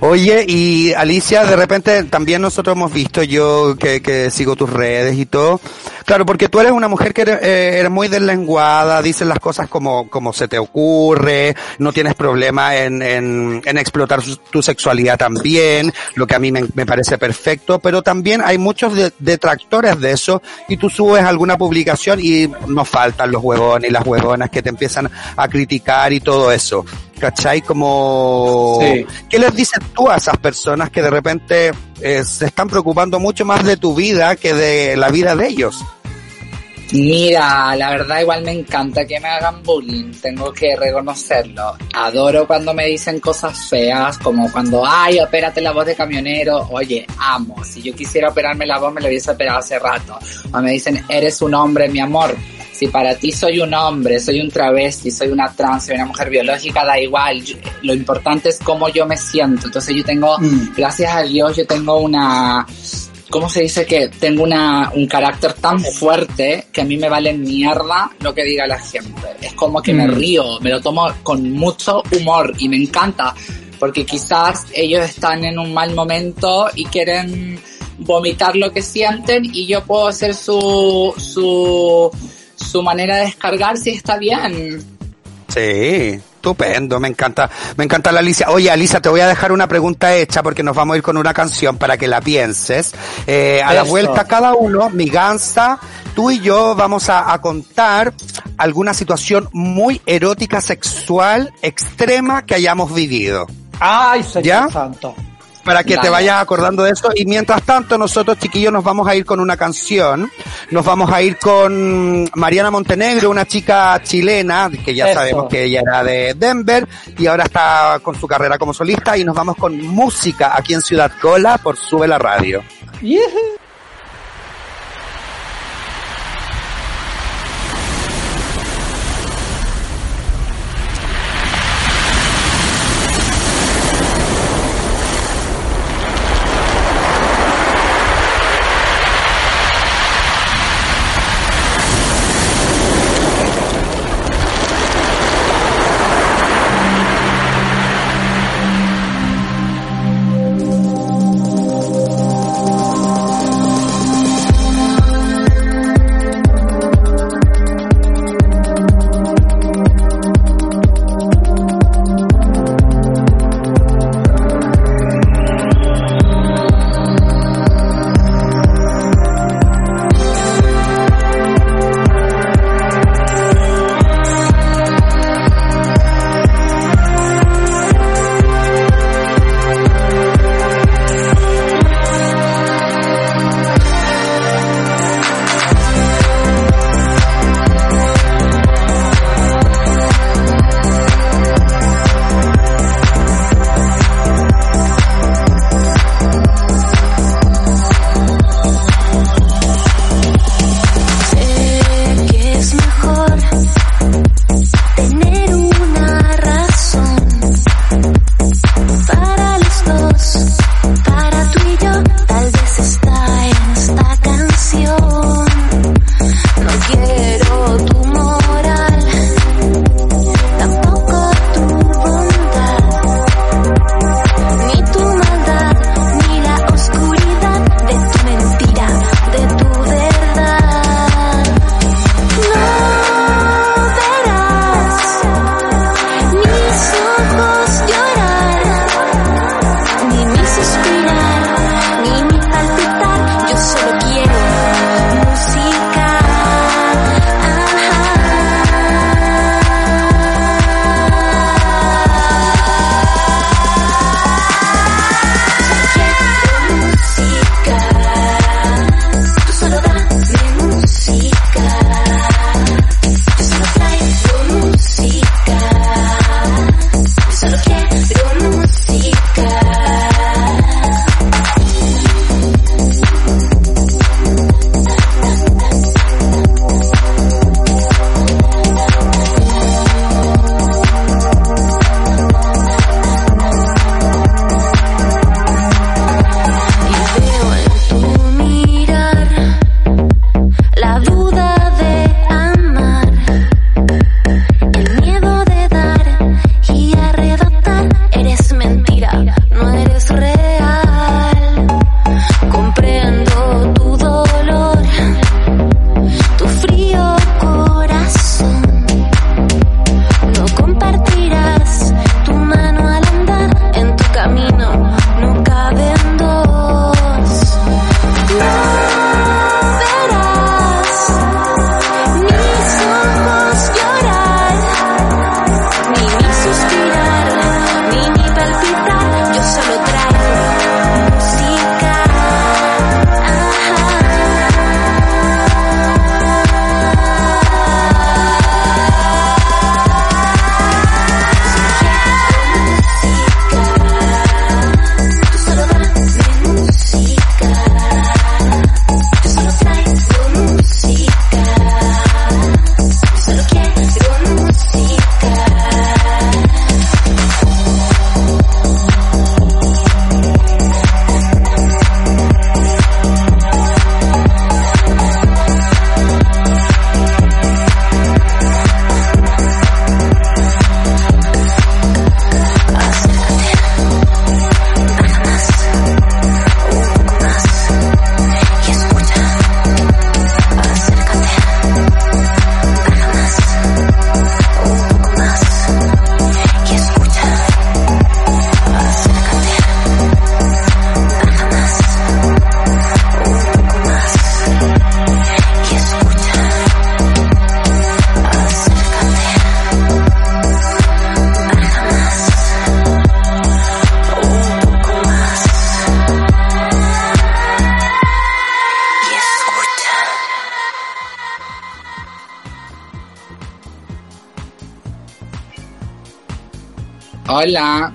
Oye, y Alicia, de repente también nosotros hemos visto, yo que, sigo tus redes y todo, claro, porque tú eres una mujer que eres, eh, eres muy deslenguada, dices las cosas como, como se te ocurre, no tienes problema en, en, explotar tu sexualidad también, lo que a mí me, parece perfecto, pero también hay muchos de- detractores de eso y tú subes alguna publicación y no faltan los huevones y las huevonas que te empiezan a criticar y todo eso. ¿Cachai? Como... Sí. ¿Qué les dices tú a esas personas que de repente eh, se están preocupando mucho más de tu vida que de la vida de ellos? Mira, la verdad igual me encanta que me hagan bullying, tengo que reconocerlo. Adoro cuando me dicen cosas feas, como cuando, ay, opérate la voz de camionero. Oye, amo, si yo quisiera operarme la voz me lo hubiese operado hace rato. O me dicen, eres un hombre, mi amor. Si para ti soy un hombre, soy un travesti, soy una trans, soy una mujer biológica, da igual. Yo- lo importante es cómo yo me siento. Entonces yo tengo, Mm. gracias a Dios, yo tengo una, ¿cómo se dice que tengo una, un carácter tan fuerte que a mí me vale mierda lo que diga la gente? Es como que me Mm. río, me lo tomo con mucho humor y me encanta porque quizás ellos están en un mal momento y quieren vomitar lo que sienten y yo puedo ser su, su, su manera de descargarse está bien. Sí, estupendo, me encanta, me encanta la Alicia. Oye, Alicia, te voy a dejar una pregunta hecha porque nos vamos a ir con una canción para que la pienses. Eh, a la vuelta cada uno, mi gansa, tú y yo vamos a, a contar alguna situación muy erótica, sexual, extrema que hayamos vivido. Ay, señor ¿Ya? santo. Para que te vayas acordando de esto. Y mientras tanto, nosotros, chiquillos, nos vamos a ir con una canción. Nos vamos a ir con Mariana Montenegro, una chica chilena, que ya Eso. sabemos que ella era de Denver y ahora está con su carrera como solista. Y nos vamos con música aquí en Ciudad Cola por Sube la Radio.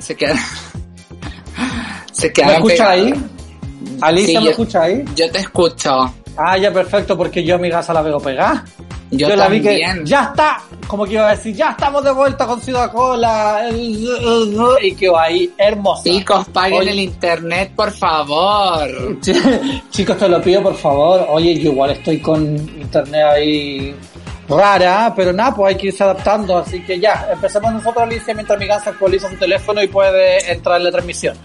Se queda. se ¿Me quedaron escucha pegados. ahí? Alicia, Sí, ¿me yo- escucha ahí? Yo te escucho. Ah, ya perfecto, porque yo a mi casa la veo pegada. Yo, la vi que ya está, como que iba a decir, ya estamos de vuelta con Ciudad Cola. Y quedó ahí hermosa. Chicos, paguen Oye. el internet, por favor. Chicos, te lo pido por favor. Oye, yo igual estoy con internet ahí rara, pero nada, pues hay que irse adaptando. Así que ya, empecemos nosotros, Alicia, mientras mi gansa actualiza su teléfono y puede entrar en la transmisión.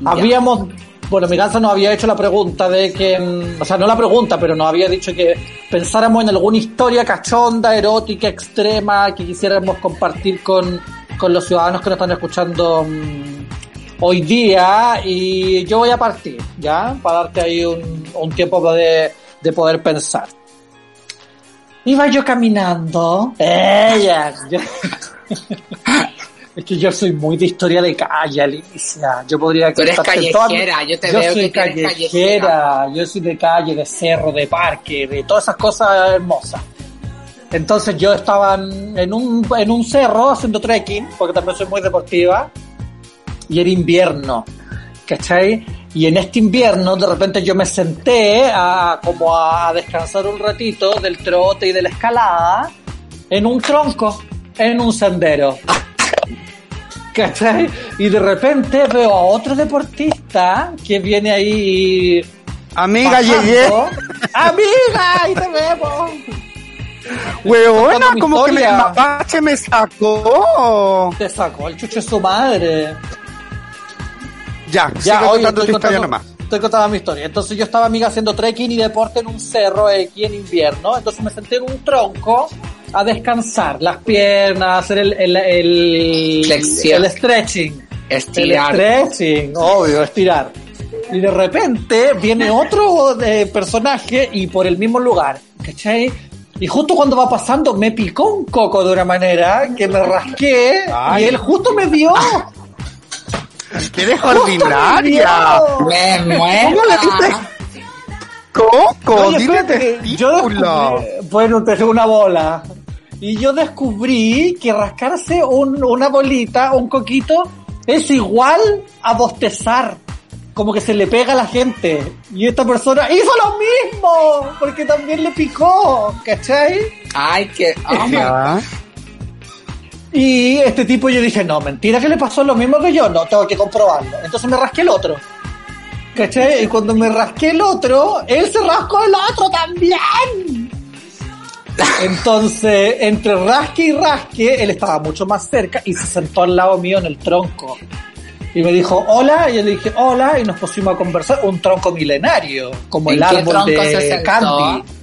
Ya. Habíamos, bueno, mi gansa nos había hecho la pregunta de que, mm, o sea, no la pregunta, pero nos había dicho que pensáramos en alguna historia cachonda, erótica, extrema, que quisiéramos compartir con, con los ciudadanos que nos están escuchando mm, hoy día. Y yo voy a partir, ¿ya? Para darte ahí un, un tiempo de, de poder pensar. Iba yo caminando. Ella. yo- es que yo soy muy de historia de calle, Alicia. Yo podría Tú eres toda mi- callejera, yo te yo veo soy que eres callejera, yo soy de calle, de cerro, de parque, de todas esas cosas hermosas. Entonces yo estaba en un, en un cerro haciendo trekking, porque también soy muy deportiva, y era invierno, ¿cachai? Y en este invierno de repente yo me senté a, como a descansar un ratito del trote y de la escalada en un tronco, en un sendero. ¿Cachai? Y de repente veo a otro deportista que viene ahí Amiga, bajando. llegué. ¡Amiga! ¡Ahí te vemos! Mi como que me, historia. mapache me sacó. Te sacó el chucho de su madre. Ya, Ya, sigue contando tu estoy historia contando, nomás. estoy contando mi historia. Entonces yo estaba amiga haciendo trekking y deporte en un cerro aquí en invierno. Entonces me senté en un tronco a descansar las piernas, hacer el, el, el, Flexión. el stretching. Estirar. El stretching, obvio, estirar. Y de repente viene otro eh, personaje y por el mismo lugar, ¿cachai? Y justo cuando va pasando me picó un coco de una manera que me rasqué Ay. y él justo me vio. ¡Qué eres ¡Justo me! Me ¿Cómo le muero. dices coco? Oye, dile espérate, yo testículo. descubrí, bueno, te una bola. Y yo descubrí que rascarse un- una bolita, un coquito, es igual a bostezar. Como que se le pega a la gente. Y esta persona hizo lo mismo, porque también le picó, ¿cachai? Ay, que. Oh. Y este tipo yo dije, no, mentira que le pasó lo mismo que yo, no, tengo que comprobarlo. Entonces me rasqué el otro. ¿Cachai? Y cuando me rasqué el otro, él se rascó el otro también. Entonces, entre rasque y rasque, él estaba mucho más cerca y se sentó al lado mío en el tronco. Y me dijo, hola, y yo le dije, hola, y nos pusimos a conversar. Un tronco milenario, como ¿En el árbol se de sentó? Candy.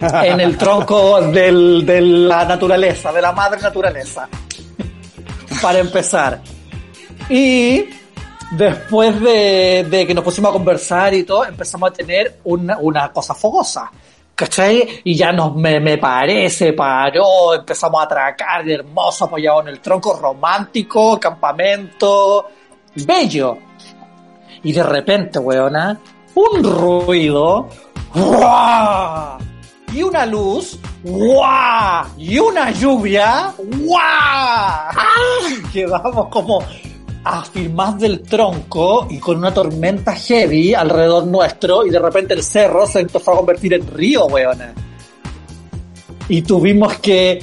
En el tronco de la naturaleza, de la madre naturaleza. Para empezar. Y después de, que nos pusimos a conversar y todo, empezamos a tener una, cosa fogosa. ¿Cachai? Y ya nos me, se paró, empezamos a atracar, hermoso, apoyado en el tronco, romántico, campamento, bello. Y de repente, weona, un ruido. Y una luz, ¡guau! Y una lluvia, ¡guau! Quedamos como afirmados del tronco y con una tormenta heavy alrededor nuestro y de repente el cerro se empezó a convertir en río, weona. Y tuvimos que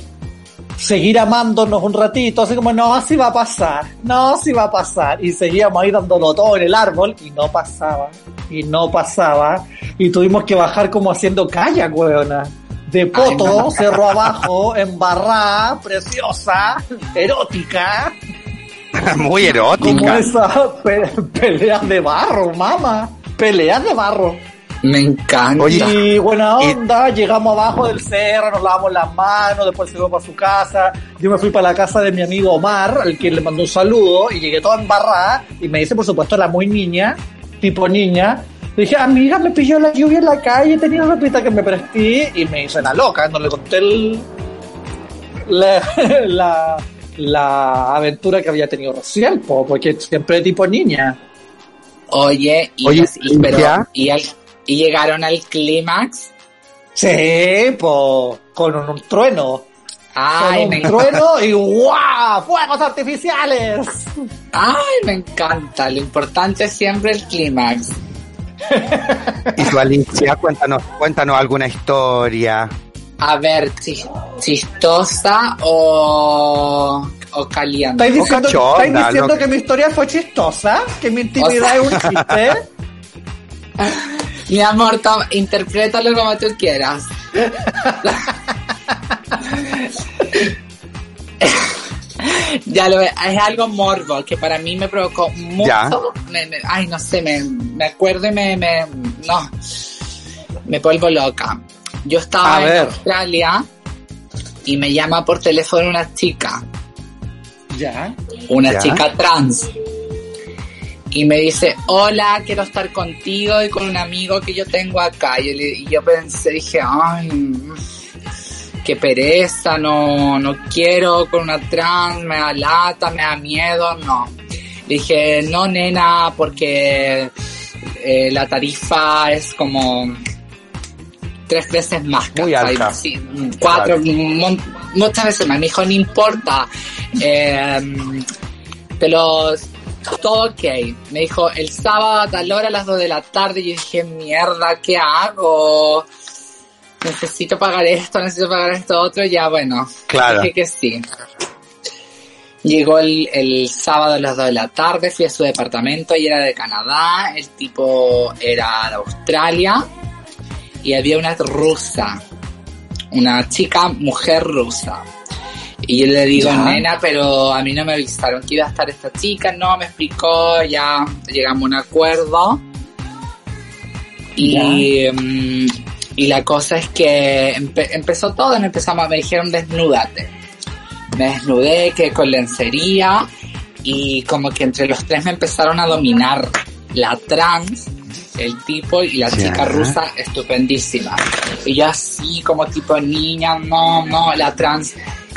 seguir amándonos un ratito, así como, no, así va a pasar, no, así va a pasar. Y seguíamos ahí dándolo todo en el árbol y no pasaba, y no pasaba. Y tuvimos que bajar como haciendo kayak, weona. De poto, no. cerro abajo, embarrada, preciosa, erótica, Muy como erótica. esa pe- peleas de barro, mamá. Peleas de barro. Me encanta. Oye, Y buena Y- onda, llegamos abajo del cerro, nos lavamos las manos, después se fue para su casa. Yo me fui para la casa de mi amigo Omar, al que le mandó un saludo, y llegué toda embarrada, y me dice, por supuesto, la muy niña, tipo niña. Le dije, amiga, me pilló la lluvia en la calle, tenía ropita que me presté, y me hizo la loca, no le conté el, la, la, la aventura que había tenido recién, po, porque siempre tipo niña. Oye, y, Oye, y- pero- y, al- y llegaron al clímax. Sí, po, con un, un trueno. Ay, me, un trueno y ¡guau! ¡Fuegos artificiales! ay, me encanta. Lo importante es siempre el clímax. Y tú, Alicia, cuéntanos, cuéntanos alguna historia. A ver, chis- chistosa o, o caliente. ¿Estáis diciendo, cachonda, estáis diciendo que mi historia fue chistosa? ¿Que mi intimidad es un chiste? Mi amor, toma, interprétalo como tú quieras. ya lo es algo morbo que para mí me provocó mucho. Me- me- ay, no sé, me, me acuerdo y me, me. No. Me vuelvo loca. Yo estaba A en ver. Australia y me llama por teléfono una chica Ya. una Ya. chica trans. Y me dice, hola, quiero estar contigo y con un amigo que yo tengo acá. Y yo, le- y yo pensé, dije, ay, qué pereza, no, no quiero con una trans, me da lata, me da miedo, no. Le dije, no, nena, porque eh, la tarifa es como tres veces más. Muy alta. Sí, cuatro, mon- muchas veces más. Me dijo, no importa. Eh, te los todo ok. Me dijo el sábado a tal hora a las 2 de la tarde. Y yo dije, mierda, ¿qué hago? Necesito pagar esto, necesito pagar esto otro. Ya, bueno. Claro. Dije que sí. Llegó el, el sábado a las 2 de la tarde, fui a su departamento y era de Canadá. El tipo era de Australia. Y había una rusa. Una chica, mujer rusa. Y yo le digo, Ya. nena, pero a mí no me avisaron que iba a estar esta chica, no, me explicó, ya llegamos a un acuerdo. Y, mm, y la cosa es que empe- empezó todo, me empezamos, me dijeron desnúdate. Me desnudé, que con lencería, y como que entre los tres me empezaron a dominar la trans, el tipo y la chica rusa estupendísima. Y yo así como tipo niña, no, no, la trans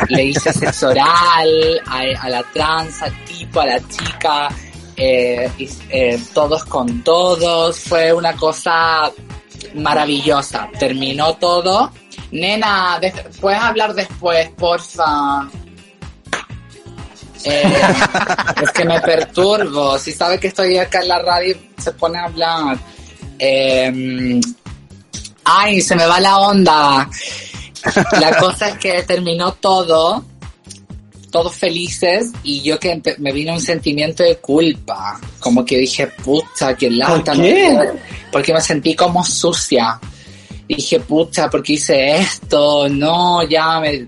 le hice sexo oral a, a la trans, al tipo, a la chica, eh, eh, todos con todos, fue una cosa maravillosa. Terminó todo. Nena, de- ¿puedes hablar después, porfa? Eh, es que me perturbo. Si sabe que estoy acá en la radio, se pone a hablar. Eh, ay, se me va la onda. La cosa es que terminó todo, todos felices, y yo que me vino un sentimiento de culpa. Como que dije, puta, qué lata. ¿Por qué? ¿no? Porque me sentí como sucia. Dije, puta, ¿por qué hice esto? No, ya me,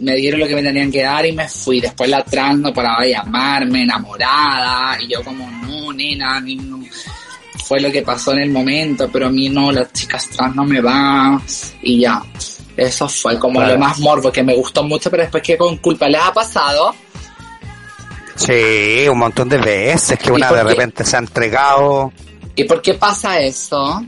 me dieron lo que me tenían que dar y me fui. Después la trans no paraba de llamarme, enamorada, y yo como, no, nena, ni- no. fue lo que pasó en el momento, pero a mí no, las chicas trans no me van, y ya. Eso fue como Claro. lo más morbo, que me gustó mucho, pero después que con culpa les ha pasado. Sí, un montón de veces que ¿Y una por de qué? repente se ha entregado. ¿Y por qué pasa eso?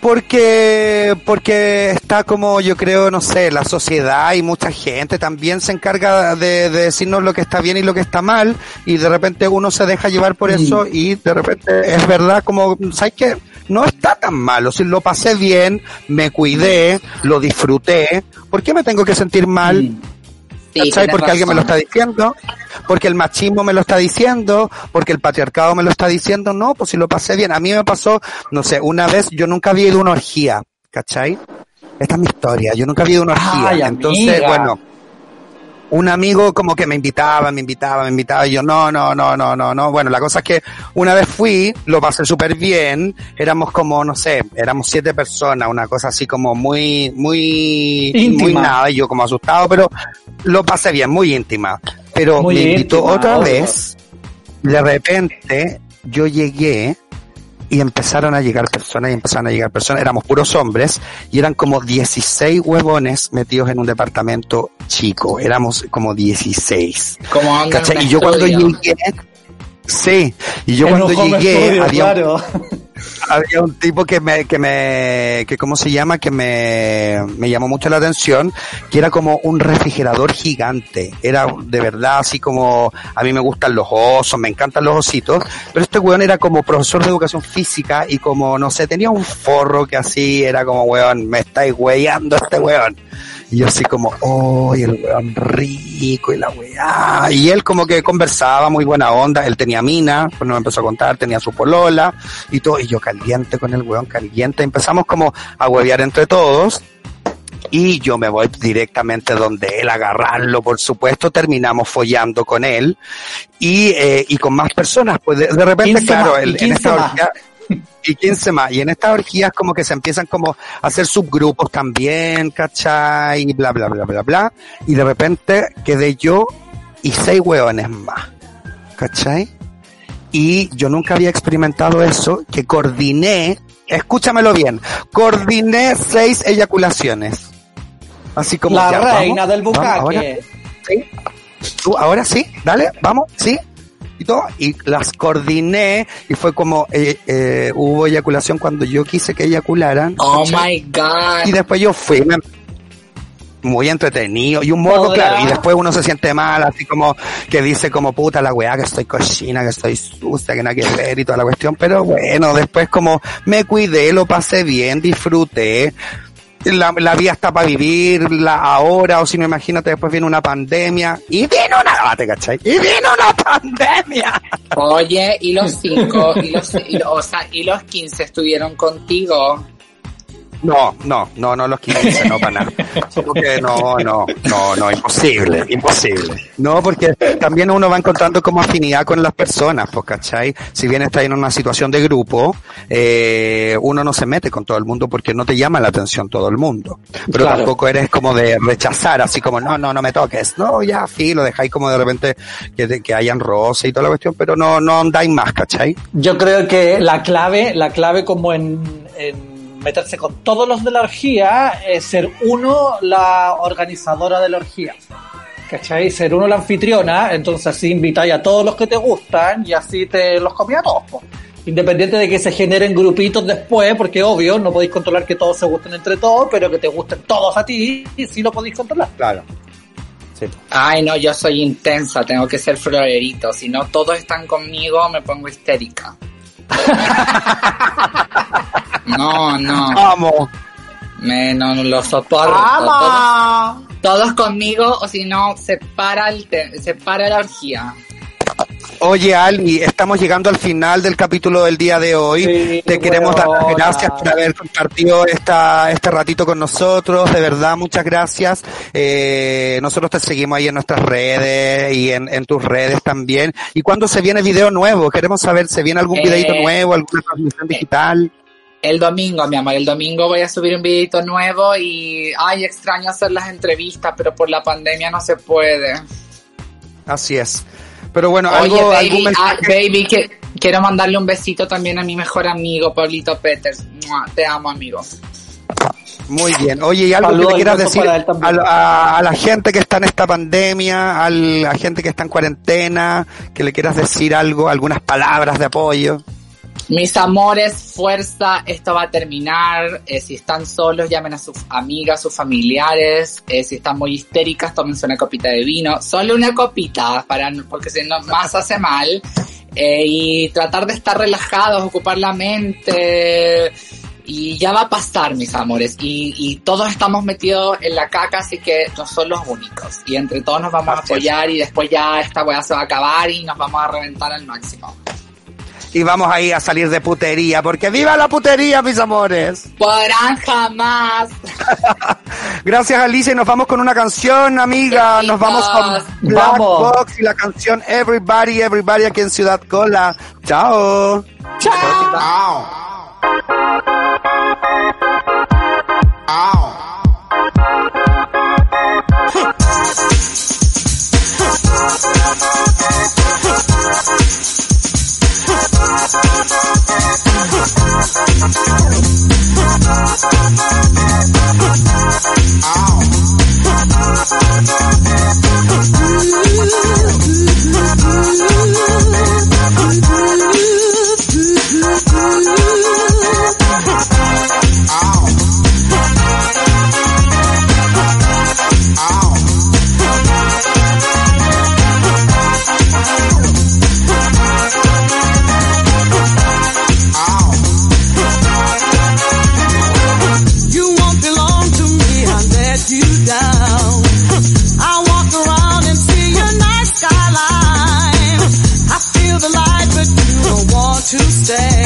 Porque, porque está como, yo creo, no sé, la sociedad y mucha gente también se encarga de, de decirnos lo que está bien y lo que está mal, y de repente uno se deja llevar por eso, y de repente es verdad como, ¿sabes qué? No está tan malo, si lo pasé bien, me cuidé, lo disfruté, ¿por qué me tengo que sentir mal? Mm. Porque alguien me lo está diciendo, porque el machismo me lo está diciendo, porque el patriarcado me lo está diciendo, no, pues si lo pasé bien. A mí me pasó, no sé, una vez yo nunca había ido a una orgía, ¿cachai? Esta es mi historia, yo nunca había ido a una orgía. Ay, Entonces, amiga. bueno, un amigo como que me invitaba, me invitaba, me invitaba, y yo no, no, no, no, no, no. Bueno, la cosa es que una vez fui, lo pasé súper bien, éramos como, no sé, éramos siete personas, una cosa así como muy, muy, Íntima. muy nada, y yo como asustado, pero lo pasé bien, muy íntima. Pero Muy me invitó otra vez, de repente yo llegué y empezaron a llegar personas y empezaron a llegar personas, éramos puros hombres y eran como 16 huevones metidos en un departamento chico, éramos como 16. Como onda en ¿Cachai? un Y yo cuando llegué, sí, y yo En cuando llegué un- había un tipo que me, que me, que cómo se llama, que me, me llamó mucho la atención, que era como un refrigerador gigante. Era de verdad así como, a mí me gustan los osos, me encantan los ositos, pero este weón era como profesor de educación física y como, no sé, tenía un forro que así era como, weón, me estáis weyando este weón. Y yo así como, oh, y el weón rico y la weá. Y él como que conversaba, muy buena onda. Él tenía mina, pues nos empezó a contar, tenía su polola y todo. Y yo caliente con el weón, caliente. Empezamos como a huevear entre todos. Y yo me voy directamente donde él, agarrarlo, por supuesto, terminamos follando con él y, eh, y con más personas. Pues de, de repente, 15 claro, el- en 15 esta. y 15 más. Y en estas orgías como que se empiezan como a hacer subgrupos también, ¿cachai? Y bla, bla, bla, bla, bla. Y de repente quedé yo y seis hueones más, ¿cachai? Y yo nunca había experimentado eso, que coordiné, escúchamelo bien, coordiné seis eyaculaciones. Así como la ya, reina vamos, del vamos, ahora, bucaque. ¿sí? Tú, ahora sí, dale, vamos, sí. Y todo, y las coordiné y fue como, eh, eh, hubo eyaculación cuando yo quise que eyacularan. Oh ¿cachai? my god. Y después yo fui, me- muy entretenido y un morbo, ¿Podrá? claro. Y después uno se siente mal, así como que dice como puta la weá, que estoy cochina, que estoy sucia, que nada que ver y toda la cuestión. Pero bueno, después como me cuidé, lo pasé bien, disfruté. La, la vida está para vivirla ahora, o si no, imagínate, después viene una pandemia. Y viene una, ah, ¿te cachai? Y viene una pandemia. Oye, y los cinco, y los, o sea, y los 15 estuvieron contigo. No, no, no, no los 15, no para nada. Solo que no, no, no, no, imposible, imposible. No, porque también uno va encontrando como afinidad con las personas, pues, ¿cachai? Si bien está en una situación de grupo, eh, uno no se mete con todo el mundo porque no te llama la atención todo el mundo. Pero Claro. tampoco eres como de rechazar, así como, no, no, no me toques. No, ya, sí, lo dejáis como de repente que, que hayan roce y toda la cuestión, pero no, no andáis más, ¿cachai? Yo creo que la clave, la clave como en, en meterse con todos los de la orgía es ser uno la organizadora de la orgía. ¿Cachai? Ser uno la anfitriona, entonces así invitáis a todos los que te gustan y así te los comí a todos. po. Independiente de que se generen grupitos después, porque obvio, no podéis controlar que todos se gusten entre todos, pero que te gusten todos a ti, y sí lo podéis controlar. Claro. Sí. Ay, no, yo soy intensa, tengo que ser florerito. Si no todos están conmigo, me pongo histérica. No, no, Vamos. me, no, no lo soporto. Todos, todos conmigo, o si no, se para, el te- se para la orgía. Oye, Ali, estamos llegando al final del capítulo del día de hoy. Sí, Te queremos dar las gracias por haber compartido esta, este ratito con nosotros. De verdad, muchas gracias. Eh, nosotros te seguimos ahí en nuestras redes y en, en tus redes también. ¿Y cuándo se viene video nuevo? Queremos saber, ¿se viene algún Eh, videito nuevo, alguna transmisión digital? El domingo, mi amor, el domingo voy a subir un videito nuevo y, ay, extraño hacer las entrevistas, pero por la pandemia no se puede. Así es. Pero bueno, Oye, algo, algún ah, baby, que, quiero mandarle un besito también a mi mejor amigo, Pablito Peters. Mua, Te amo, amigo. Muy bien. Oye, ¿y algo Saludos que le quieras decir a, la- a- a la gente que está en esta pandemia, a la gente que está en cuarentena, que le quieras decir algo, algunas palabras de apoyo? Mis amores, fuerza, esto va a terminar. Eh, si están solos, llamen a sus amigas, sus familiares. Eh, si están muy histéricas, tómense una copita de vino. Solo una copita, para, porque si no, más hace mal. Eh, y tratar de estar relajados, ocupar la mente. Y ya va a pasar, mis amores. Y, y todos estamos metidos en la caca, así que no son los únicos. Y entre todos nos vamos a apoyar y después ya esta weá se va a acabar y nos vamos a reventar al máximo. Y vamos ahí a salir de putería, porque viva la putería, mis amores. Podrán jamás. Gracias, Alicia, y nos vamos con una canción, amiga. Nos vamos con Black Vamos. Box y la canción Everybody, Everybody aquí en Ciudad Cola. Chao. Ah. to stay.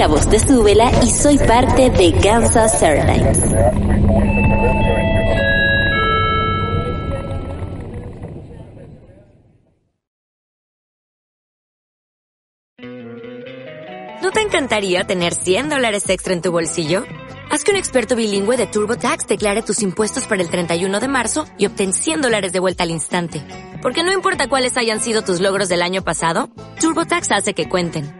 La voz de Súbela y soy parte de Kansas Airlines. ¿No te encantaría tener 100 dólares extra en tu bolsillo? Haz que un experto bilingüe de TurboTax declare tus impuestos para el 31 de marzo y obtén 100 dólares de vuelta al instante. Porque no importa cuáles hayan sido tus logros del año pasado, TurboTax hace que cuenten.